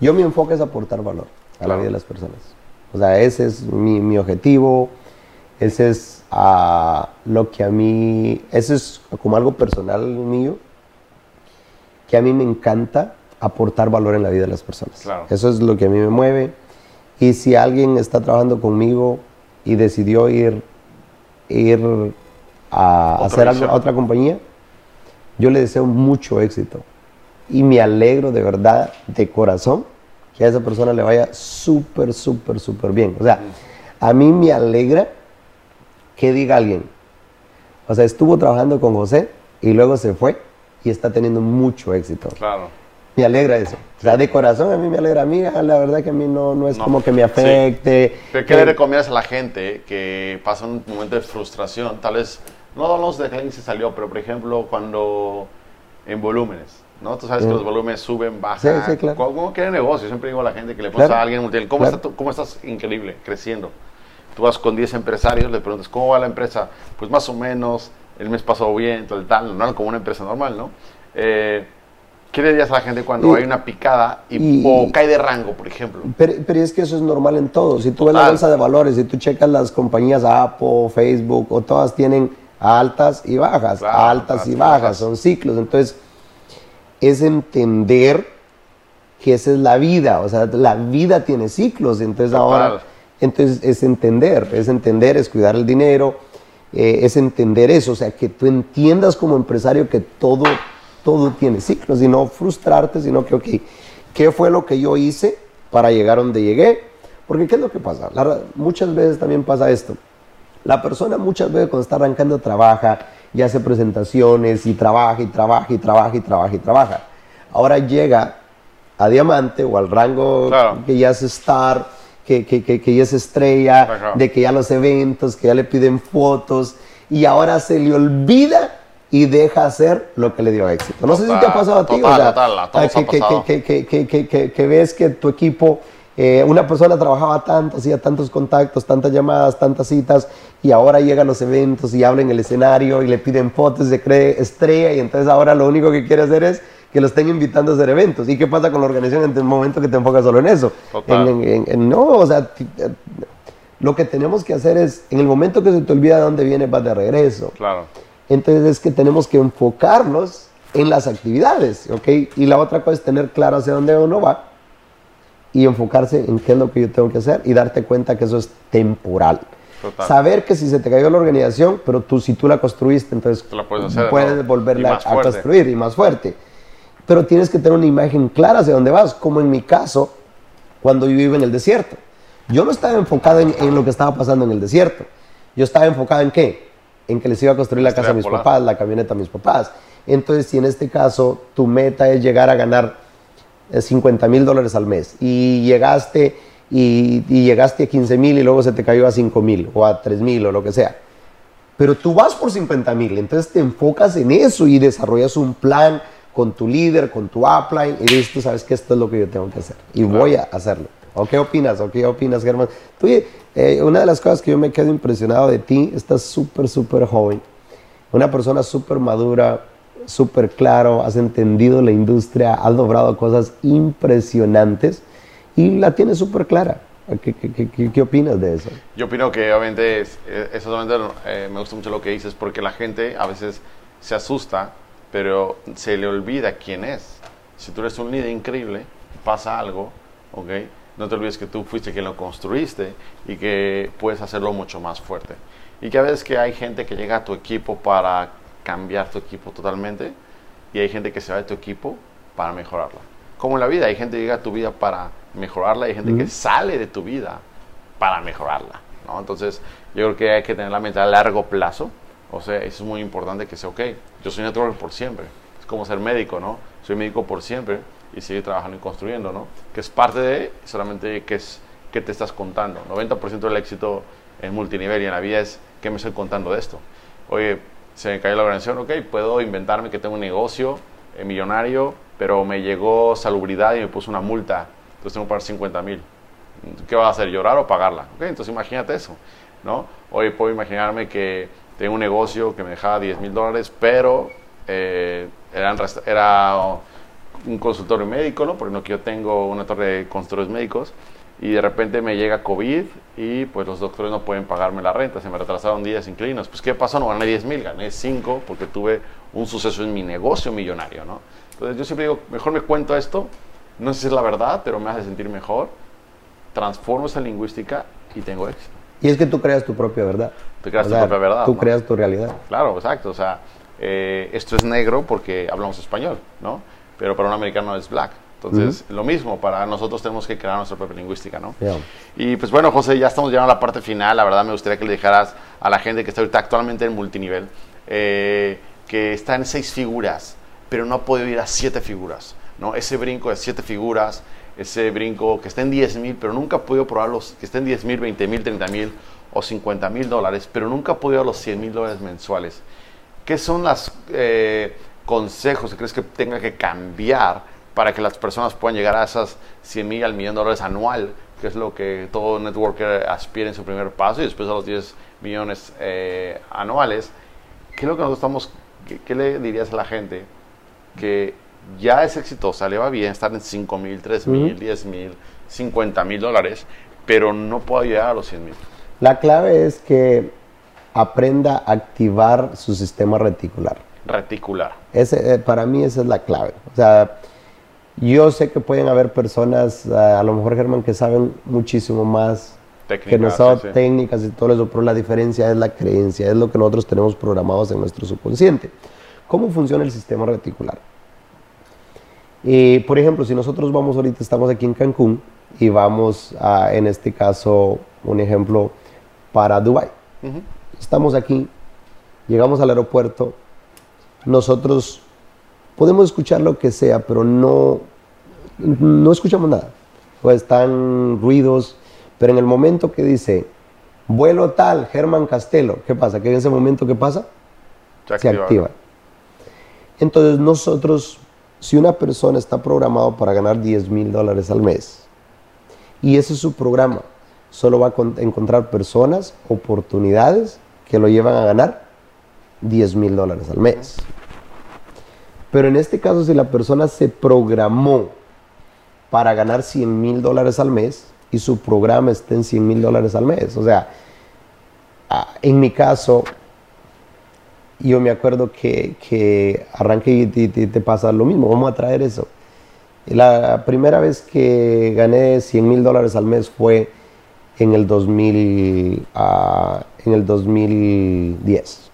yo mi enfoque es aportar valor a la vida de las personas. O sea, ese es mi, mi objetivo, ese es uh, lo que a mí, ese es como algo personal mío, que a mí me encanta aportar valor en la vida de las personas. Eso es lo que a mí me mueve. Y si alguien está trabajando conmigo y decidió ir, ir a hacer algo a otra compañía, yo le deseo mucho éxito. Y me alegro de verdad, de corazón, que a esa persona le vaya súper, súper, súper bien. O sea, a mí me alegra que diga alguien, o sea, estuvo trabajando con José y luego se fue y está teniendo mucho éxito. Claro. Me alegra eso. O sea, de corazón a mí me alegra. A mí, la verdad que a mí no, no es como que me afecte. ¿Qué le recomiendas a la gente que pasa un momento de frustración? Tal vez, no hablamos de que alguien se salió, pero por ejemplo, cuando en volúmenes, ¿no? Tú sabes que los volúmenes suben, bajan. Sí, sí, claro. ¿Cómo, quiere negocio? Siempre digo a la gente que le pasa a alguien ¿cómo, ¿cómo estás increíble, creciendo? Tú vas con 10 empresarios, le preguntas, ¿cómo va la empresa? Pues más o menos, el mes pasó bien, tal, tal, no como una empresa normal, ¿no? Eh, ¿Qué le dirías a la gente cuando hay una picada y, o cae de rango, por ejemplo? Pero, es que eso es normal en todo. Si tú ves la bolsa de valores, si tú checas las compañías Apple, Facebook, o todas tienen altas y bajas, altas y bajas, son ciclos. Entonces, es entender que esa es la vida, o sea, la vida tiene ciclos, entonces ahora, entonces es entender, es entender, es cuidar el dinero, eh, es entender eso, o sea, que tú entiendas como empresario que todo, todo tiene ciclos y no frustrarte, sino que, ok, ¿qué fue lo que yo hice para llegar donde llegué? Porque ¿qué es lo que pasa? muchas veces también pasa esto. La persona muchas veces cuando está arrancando trabaja, y hace presentaciones y trabaja y trabaja y trabaja y trabaja y trabaja. Ahora llega a diamante o al rango que ya es star, que, que, que, ya es estrella, de que ya los eventos, que ya le piden fotos y ahora se le olvida y deja hacer lo que le dio éxito. No sé si te ha pasado a ti, o que, ves que tu equipo eh, una persona trabajaba tanto, hacía tantos contactos, tantas llamadas, tantas citas, y ahora llega a los eventos y habla en el escenario y le piden fotos, se cree estrella, y entonces ahora lo único que quiere hacer es que lo estén invitando a hacer eventos. ¿Y qué pasa con la organización en el momento que te enfocas solo en eso? no, o sea, eh, lo que tenemos que hacer es, en el momento que se te olvida de dónde vienes, vas de regreso. Claro. Entonces es que tenemos que enfocarnos en las actividades, ¿ok? Y la otra cosa es tener claro hacia dónde uno va y enfocarse en qué es lo que yo tengo que hacer y darte cuenta que eso es temporal. Saber que si se te cayó la organización, pero tú si tú la construiste, entonces puedes, volverla a construir y más fuerte. Pero tienes que tener una imagen clara hacia dónde vas, como en mi caso, cuando yo iba en el desierto. Yo no estaba enfocado en, lo que estaba pasando en el desierto. Yo estaba enfocado en qué? En que les iba a construir la casa a mis papás, la camioneta a mis papás. Entonces, si en este caso tu meta es llegar a ganar 50 mil dólares al mes y llegaste, y, llegaste a 15 mil y luego se te cayó a 5 mil o a 3 mil o lo que sea. Pero tú vas por 50 mil, entonces te enfocas en eso y desarrollas un plan con tu líder, con tu upline y dices, tú sabes que esto es lo que yo tengo que hacer y voy a hacerlo. ¿O qué opinas? ¿O qué opinas, Germán? Tú, eh, una de las cosas que yo me quedo impresionado de ti, estás súper, súper joven, una persona súper madura, súper claro, has entendido la industria, has logrado cosas impresionantes y la tienes súper clara. ¿Qué, qué, qué, qué opinas de eso? Yo opino que obviamente es, es eh, me gusta mucho lo que dices porque la gente a veces se asusta, pero se le olvida quién es. Si tú eres un líder increíble, pasa algo, ¿ok? No te olvides que tú fuiste quien lo construiste y que puedes hacerlo mucho más fuerte. Y que a veces que hay gente que llega a tu equipo para cambiar tu equipo totalmente y hay gente que se va de tu equipo para mejorarla. Como en la vida, hay gente que llega a tu vida para mejorarla y hay gente que sale de tu vida para mejorarla. ¿no? Entonces, yo creo que hay que tener la mente a largo plazo. O sea, eso es muy importante que sea, ok, yo soy networker por siempre. Es como ser médico, ¿no? Soy médico por siempre y seguir trabajando y construyendo, ¿no? Que es parte de solamente que es que te estás contando. 90% del éxito en multinivel y en la vida es qué me estoy contando de esto. Oye, se me cayó la organización, ok, puedo inventarme que tengo un negocio eh, millonario, pero me llegó salubridad y me puso una multa, entonces tengo que pagar 50 mil. ¿Qué va a hacer? ¿Llorar o pagarla? Okay, entonces imagínate eso, ¿no? Hoy puedo imaginarme que tengo un negocio que me dejaba 10 mil dólares, pero eh, era un consultorio médico, ¿no? Porque no que yo tengo una torre de consultores médicos y de repente me llega COVID y pues los doctores no pueden pagarme la renta, se me retrasaron días inclinos. Pues ¿qué pasó? No gané 10 mil, gané 5 porque tuve un suceso en mi negocio millonario, ¿no? Entonces yo siempre digo, mejor me cuento esto, no sé si es la verdad, pero me hace sentir mejor, transformo esa lingüística y tengo éxito. Y es que tú creas tu propia verdad. Tú creas tu propia verdad. Tú creas tu realidad. Claro, exacto. O sea, eh, esto es negro porque hablamos español, ¿no? Pero para un americano es black. Entonces, lo mismo, para nosotros tenemos que crear nuestra propia lingüística, ¿no? Y pues bueno, José, ya estamos llegando a la parte final. La verdad me gustaría que le dejaras a la gente que está ahorita actualmente en multinivel, eh, que está en seis figuras, pero no ha podido ir a siete figuras, ¿no? Ese brinco de siete figuras, ese brinco que está en 10 mil, pero nunca ha podido probar los que está en 10 mil, 20 mil, 30 mil o 50 mil dólares, pero nunca ha podido a los 100 mil dólares mensuales. ¿Qué son los eh, consejos que crees que tenga que cambiar para que las personas puedan llegar a esas 100 mil al millón de dólares anual, que es lo que todo networker aspira en su primer paso, y después a los 10 millones eh, anuales. ¿Qué es lo que nosotros estamos, qué, le dirías a la gente que ya es exitosa, le va bien estar en 5 mil, 3 mil, 10 mil, 50 mil dólares, pero no puede llegar a los 100 mil? La clave es que aprenda a activar su sistema reticular. Reticular. Ese, eh, para mí esa es la clave. O sea, yo sé que pueden haber personas, eh, a lo mejor Germán, que saben muchísimo más que nosotros, técnicas y todo eso, pero la diferencia es la creencia, es lo que nosotros tenemos programados en nuestro subconsciente. ¿Cómo funciona el sistema reticular? Y, por ejemplo, si nosotros vamos ahorita, estamos aquí en Cancún y vamos a, en este caso, un ejemplo, para Dubai. Estamos aquí, llegamos al aeropuerto, nosotros podemos escuchar lo que sea, pero no, no escuchamos nada. O están ruidos, pero en el momento que dice vuelo tal, Germán Castelo, ¿qué pasa? Que en ese momento, ¿qué pasa? Se activa. Entonces nosotros, si una persona está programado para ganar 10 mil dólares al mes, y ese es su programa, solo va a encontrar personas, oportunidades que lo llevan a ganar 10 mil dólares al mes. Pero en este caso, si la persona se programó para ganar 100 mil dólares al mes y su programa está en 100 mil dólares al mes, o sea, en mi caso, yo me acuerdo que, que arranque y te, pasa lo mismo, vamos a traer eso. La primera vez que gané 100 mil dólares al mes fue en el, 2000, ah, en el 2010.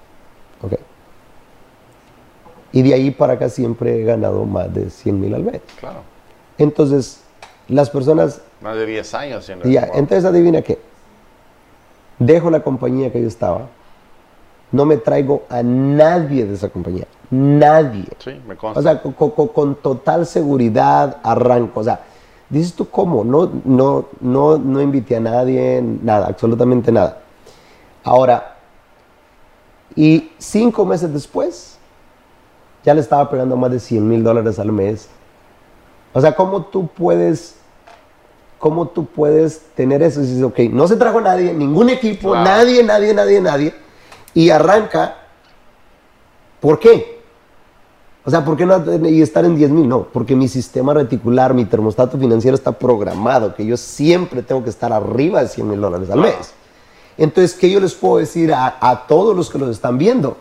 Y de ahí para acá siempre he ganado más de 100 mil al mes. Claro. Entonces, las personas... Más de 10 años. Ya, entonces adivina qué. Dejo la compañía que yo estaba. No me traigo a nadie de esa compañía. Nadie. Sí, me consta. O sea, con, total seguridad arranco. O sea, dices tú cómo. No, no, no, no invité a nadie, nada, absolutamente nada. Ahora, y cinco meses después, ya le estaba pegando más de 100 mil dólares al mes. O sea, ¿cómo tú puedes, cómo tú puedes tener eso? Y dices, ok, no se trajo nadie, ningún equipo, nadie, nadie, nadie, nadie. Y arranca. ¿Por qué? O sea, ¿por qué no y estar en 10 mil? No, porque mi sistema reticular, mi termostato financiero está programado, que yo siempre tengo que estar arriba de 100 mil dólares al mes. Entonces, ¿qué yo les puedo decir a, a todos los que los están viendo?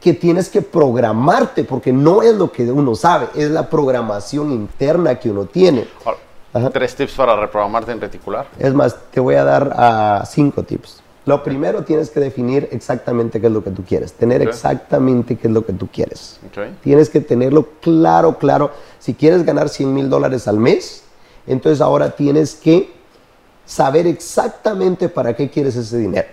Que tienes que programarte, porque no es lo que uno sabe, es la programación interna que uno tiene. Ahora, Tres tips para reprogramarte en reticular. Es más, te voy a dar uh, cinco tips. Lo primero tienes que definir exactamente qué es lo que tú quieres, tener Ok. exactamente qué es lo que tú quieres. Ok. Tienes que tenerlo claro, claro. Si quieres ganar 100 mil dólares al mes, entonces ahora tienes que saber exactamente para qué quieres ese dinero.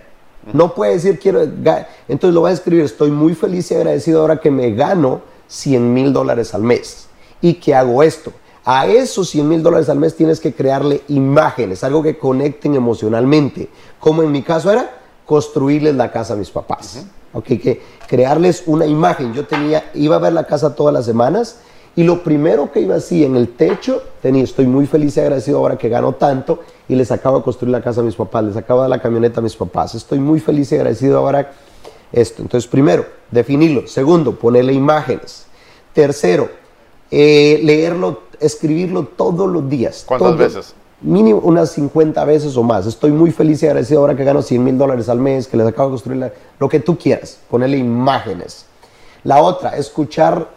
No puedes decir quiero, entonces lo vas a escribir, estoy muy feliz y agradecido ahora que me gano 100 mil dólares al mes y que hago esto. A esos 100 mil dólares al mes tienes que crearle imágenes, algo que conecten emocionalmente. Como en mi caso era construirles la casa a mis papás. Ok, que crearles una imagen. Yo tenía, iba a ver la casa todas las semanas y lo primero que iba así en el techo, tenía, estoy muy feliz y agradecido ahora que gano tanto y les acabo de construir la casa a mis papás, les acabo de dar la camioneta a mis papás. Estoy muy feliz y agradecido ahora esto. Entonces, primero, definirlo. Segundo, ponerle imágenes. Tercero, eh, leerlo, escribirlo todos los días. ¿Cuántas Todo- veces? Mínimo unas 50 veces o más. Estoy muy feliz y agradecido ahora que gano 100 mil dólares al mes, que les acabo de construir la- lo que tú quieras. Ponerle imágenes. La otra, escuchar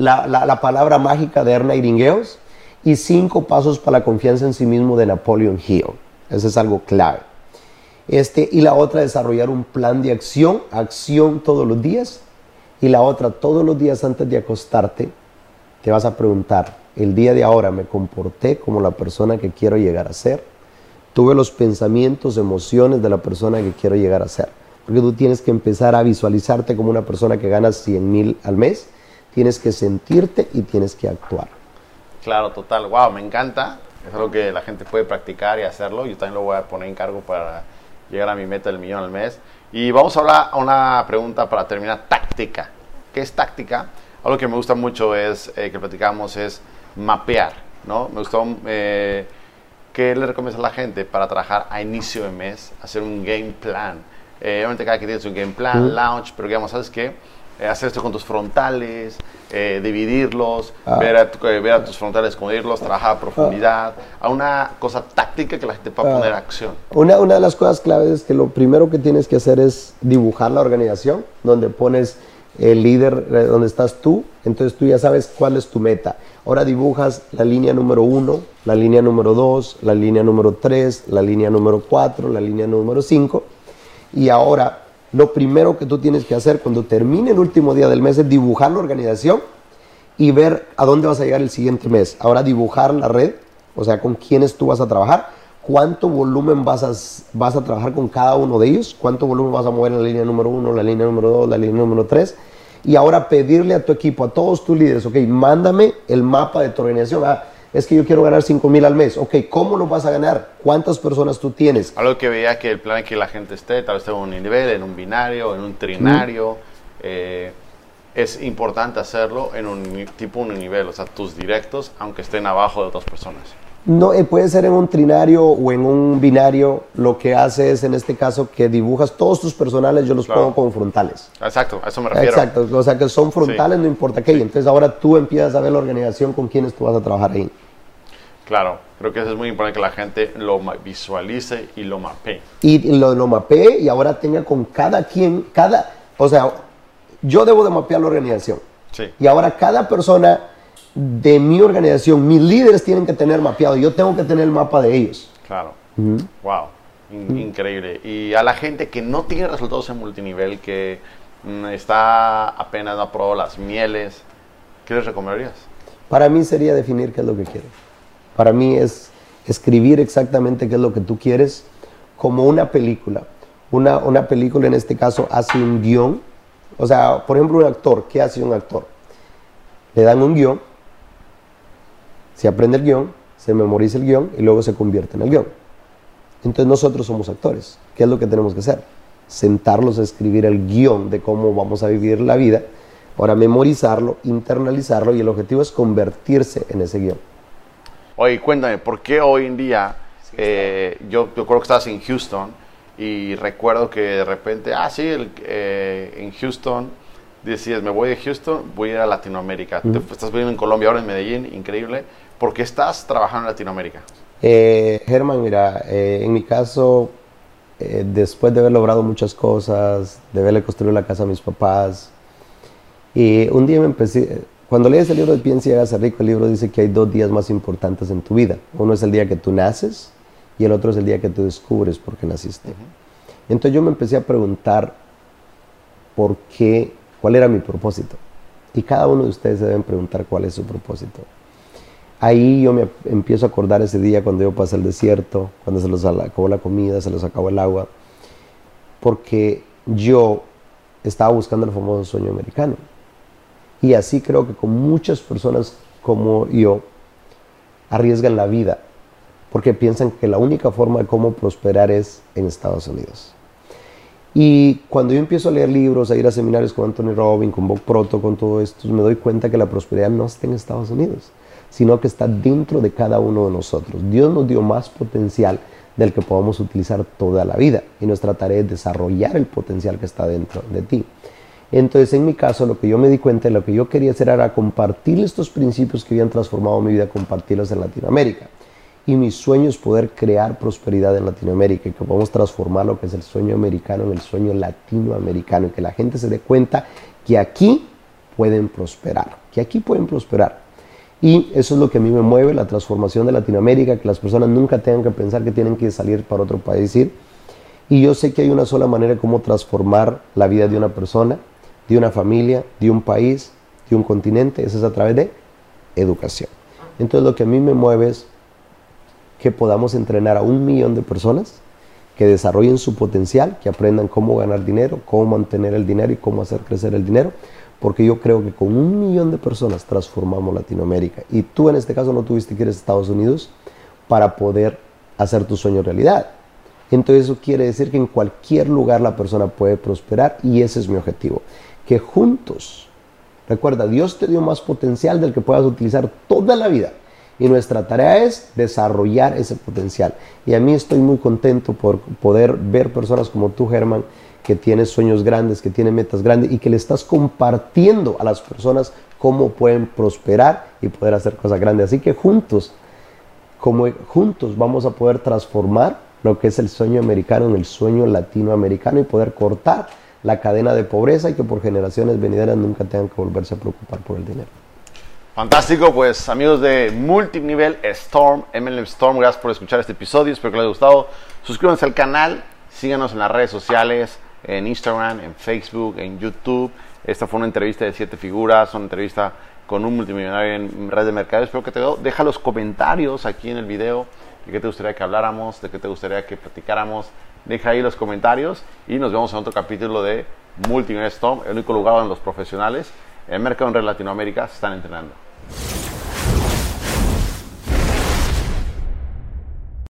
la, la- la palabra mágica de Erna Iringueos y cinco pasos para la confianza en sí mismo de Napoleon Hill. Eso es algo clave. Este, y la otra, desarrollar un plan de acción, acción todos los días. Y la otra, todos los días antes de acostarte, te vas a preguntar, el día de ahora me comporté como la persona que quiero llegar a ser. Tuve los pensamientos, emociones de la persona que quiero llegar a ser. Porque tú tienes que empezar a visualizarte como una persona que gana 100 mil al mes. Tienes que sentirte y tienes que actuar. Claro, total. Wow, me encanta. Es algo que la gente puede practicar y hacerlo. Yo también lo voy a poner en cargo para llegar a mi meta del millón al mes. Y vamos a hablar a una pregunta para terminar, táctica. ¿Qué es táctica? Algo que me gusta mucho es, eh, que platicamos, es mapear, ¿no? Me gustó, eh, ¿qué le recomiendas a la gente para trabajar a inicio de mes? Hacer un game plan. Eh, obviamente cada quien tiene su game plan, launch, pero digamos, ¿sabes qué? Eh, hacer esto con tus frontales, eh, dividirlos, Ah. ver, a tu- eh, ver a tus frontales, irlos, trabajar a profundidad, a una cosa táctica que la gente pueda Ah. poner acción. Una, una de las cosas claves es que lo primero que tienes que hacer es dibujar la organización, donde pones el líder, eh, donde estás tú, entonces tú ya sabes cuál es tu meta. Ahora dibujas la línea número uno, la línea número dos, la línea número tres, la línea número cuatro, la línea número cinco, y ahora lo primero que tú tienes que hacer cuando termine el último día del mes es dibujar la organización y ver a dónde vas a llegar el siguiente mes. Ahora dibujar la red, o sea, con quiénes tú vas a trabajar, cuánto volumen vas a, vas a trabajar con cada uno de ellos, cuánto volumen vas a mover en la línea número uno, la línea número dos, la línea número tres. Y ahora pedirle a tu equipo, a todos tus líderes, ok, mándame el mapa de tu organización. Ah, es que yo quiero ganar 5 mil al mes. Ok, ¿cómo lo vas a ganar? ¿Cuántas personas tú tienes? Algo que veía que el plan es que la gente esté, tal vez en un nivel, en un binario, en un trinario. eh, es importante hacerlo en un tipo un nivel, o sea, tus directos, aunque estén abajo de otras personas. No, eh, puede ser en un trinario o en un binario. Lo que hace es, en este caso, que dibujas todos tus personales, yo los Claro. pongo como frontales. Exacto, a eso me refiero. Exacto, o sea que son frontales, no importa qué. Y Entonces ahora tú empiezas a ver la organización con quienes tú vas a trabajar ahí. Claro, creo que eso es muy importante que la gente lo visualice y lo mapee. Y lo, lo mapee y ahora tenga con cada quien, cada, o sea, yo debo de mapear la organización. Sí. Y ahora cada persona de mi organización, mis líderes tienen que tener mapeado. Yo tengo que tener el mapa de ellos. Claro. Wow. In- Increíble. Y a la gente que no tiene resultados en multinivel, que mm, está apenas no ha probado las mieles, ¿qué les recomendarías? Para mí sería definir qué es lo que quiero. Para mí es escribir exactamente qué es lo que tú quieres como una película. Una, una película en este caso hace un guion. O sea, por ejemplo, un actor, ¿qué hace un actor? Le dan un guion, se aprende el guion, se memoriza el guion y luego se convierte en el guion. Entonces nosotros somos actores. ¿Qué es lo que tenemos que hacer? Sentarlos a escribir el guion de cómo vamos a vivir la vida. Ahora memorizarlo, internalizarlo y el objetivo es convertirse en ese guion. Oye, cuéntame, ¿por qué hoy en día, eh, yo recuerdo que estabas en Houston y recuerdo que de repente, ah, sí, el- eh, en Houston decías, me voy de Houston, voy a ir a Latinoamérica. Te- estás viviendo en Colombia, ahora en Medellín, increíble. ¿Por qué estás trabajando en Latinoamérica? Eh, Germán, mira, eh, en mi caso, eh, después de haber logrado muchas cosas, de haberle construido la casa a mis papás, y un día me empecé, cuando lees el libro de Piensa y hágase rico, el libro dice que hay dos días más importantes en tu vida. Uno es el día que tú naces y el otro es el día que tú descubres por qué naciste. Entonces yo me empecé a preguntar por qué, cuál era mi propósito. Y cada uno de ustedes se deben preguntar cuál es su propósito. Ahí yo me empiezo a acordar ese día cuando yo pasé el desierto, cuando se les acabó la comida, se les acabó el agua, porque yo estaba buscando el famoso sueño americano. Y así creo que con muchas personas como yo arriesgan la vida, porque piensan que la única forma de cómo prosperar es en Estados Unidos. Y cuando yo empiezo a leer libros, a ir a seminarios con Anthony Robbins, con Bob Proto, con todo esto, me doy cuenta que la prosperidad no está en Estados Unidos, sino que está dentro de cada uno de nosotros. Dios nos dio más potencial del que podamos utilizar toda la vida y nuestra tarea es desarrollar el potencial que está dentro de ti. Entonces, en mi caso, lo que yo me di cuenta, lo que yo quería hacer era compartir estos principios que habían transformado mi vida, compartirlos en Latinoamérica. Y mi sueño es poder crear prosperidad en Latinoamérica y que podamos transformar lo que es el sueño americano en el sueño latinoamericano y que la gente se dé cuenta que aquí pueden prosperar, que aquí pueden prosperar. Y eso es lo que a mí me mueve, la transformación de Latinoamérica, que las personas nunca tengan que pensar que tienen que salir para otro país ir. Y yo sé que hay una sola manera de cómo transformar la vida de una persona, de una familia, de un país, de un continente, eso es a través de educación. Entonces lo que a mí me mueve es que podamos entrenar a un millón de personas que desarrollen su potencial, que aprendan cómo ganar dinero, cómo mantener el dinero y cómo hacer crecer el dinero, porque yo creo que con un millón de personas transformamos Latinoamérica. Y tú en este caso no tuviste que ir a Estados Unidos para poder hacer tu sueño realidad. Entonces eso quiere decir que en cualquier lugar la persona puede prosperar y ese es mi objetivo. Que juntos, recuerda, Dios te dio más potencial del que puedas utilizar toda la vida. Y nuestra tarea es desarrollar ese potencial. Y a mí estoy muy contento por poder ver personas como tú, Germán, que tienes sueños grandes, que tienes metas grandes y que le estás compartiendo a las personas cómo pueden prosperar y poder hacer cosas grandes. Así que juntos, como juntos vamos a poder transformar lo que es el sueño americano en el sueño latinoamericano y poder cortar la cadena de pobreza y que por generaciones venideras nunca tengan que volverse a preocupar por el dinero. Fantástico, pues amigos de Multinivel Storm, MLM Storm, gracias por escuchar este episodio, espero que les haya gustado. Suscríbanse al canal, síganos en las redes sociales, en Instagram, en Facebook, en YouTube. Esta fue una entrevista de siete figuras, una entrevista con un multimillonario en red de mercado. Espero que te deja los comentarios aquí en el video de qué te gustaría que habláramos, de qué te gustaría que platicáramos. Deja ahí los comentarios y nos vemos en otro capítulo de Multinivel Storm, el único lugar donde los profesionales en mercado en red Latinoamérica se están entrenando.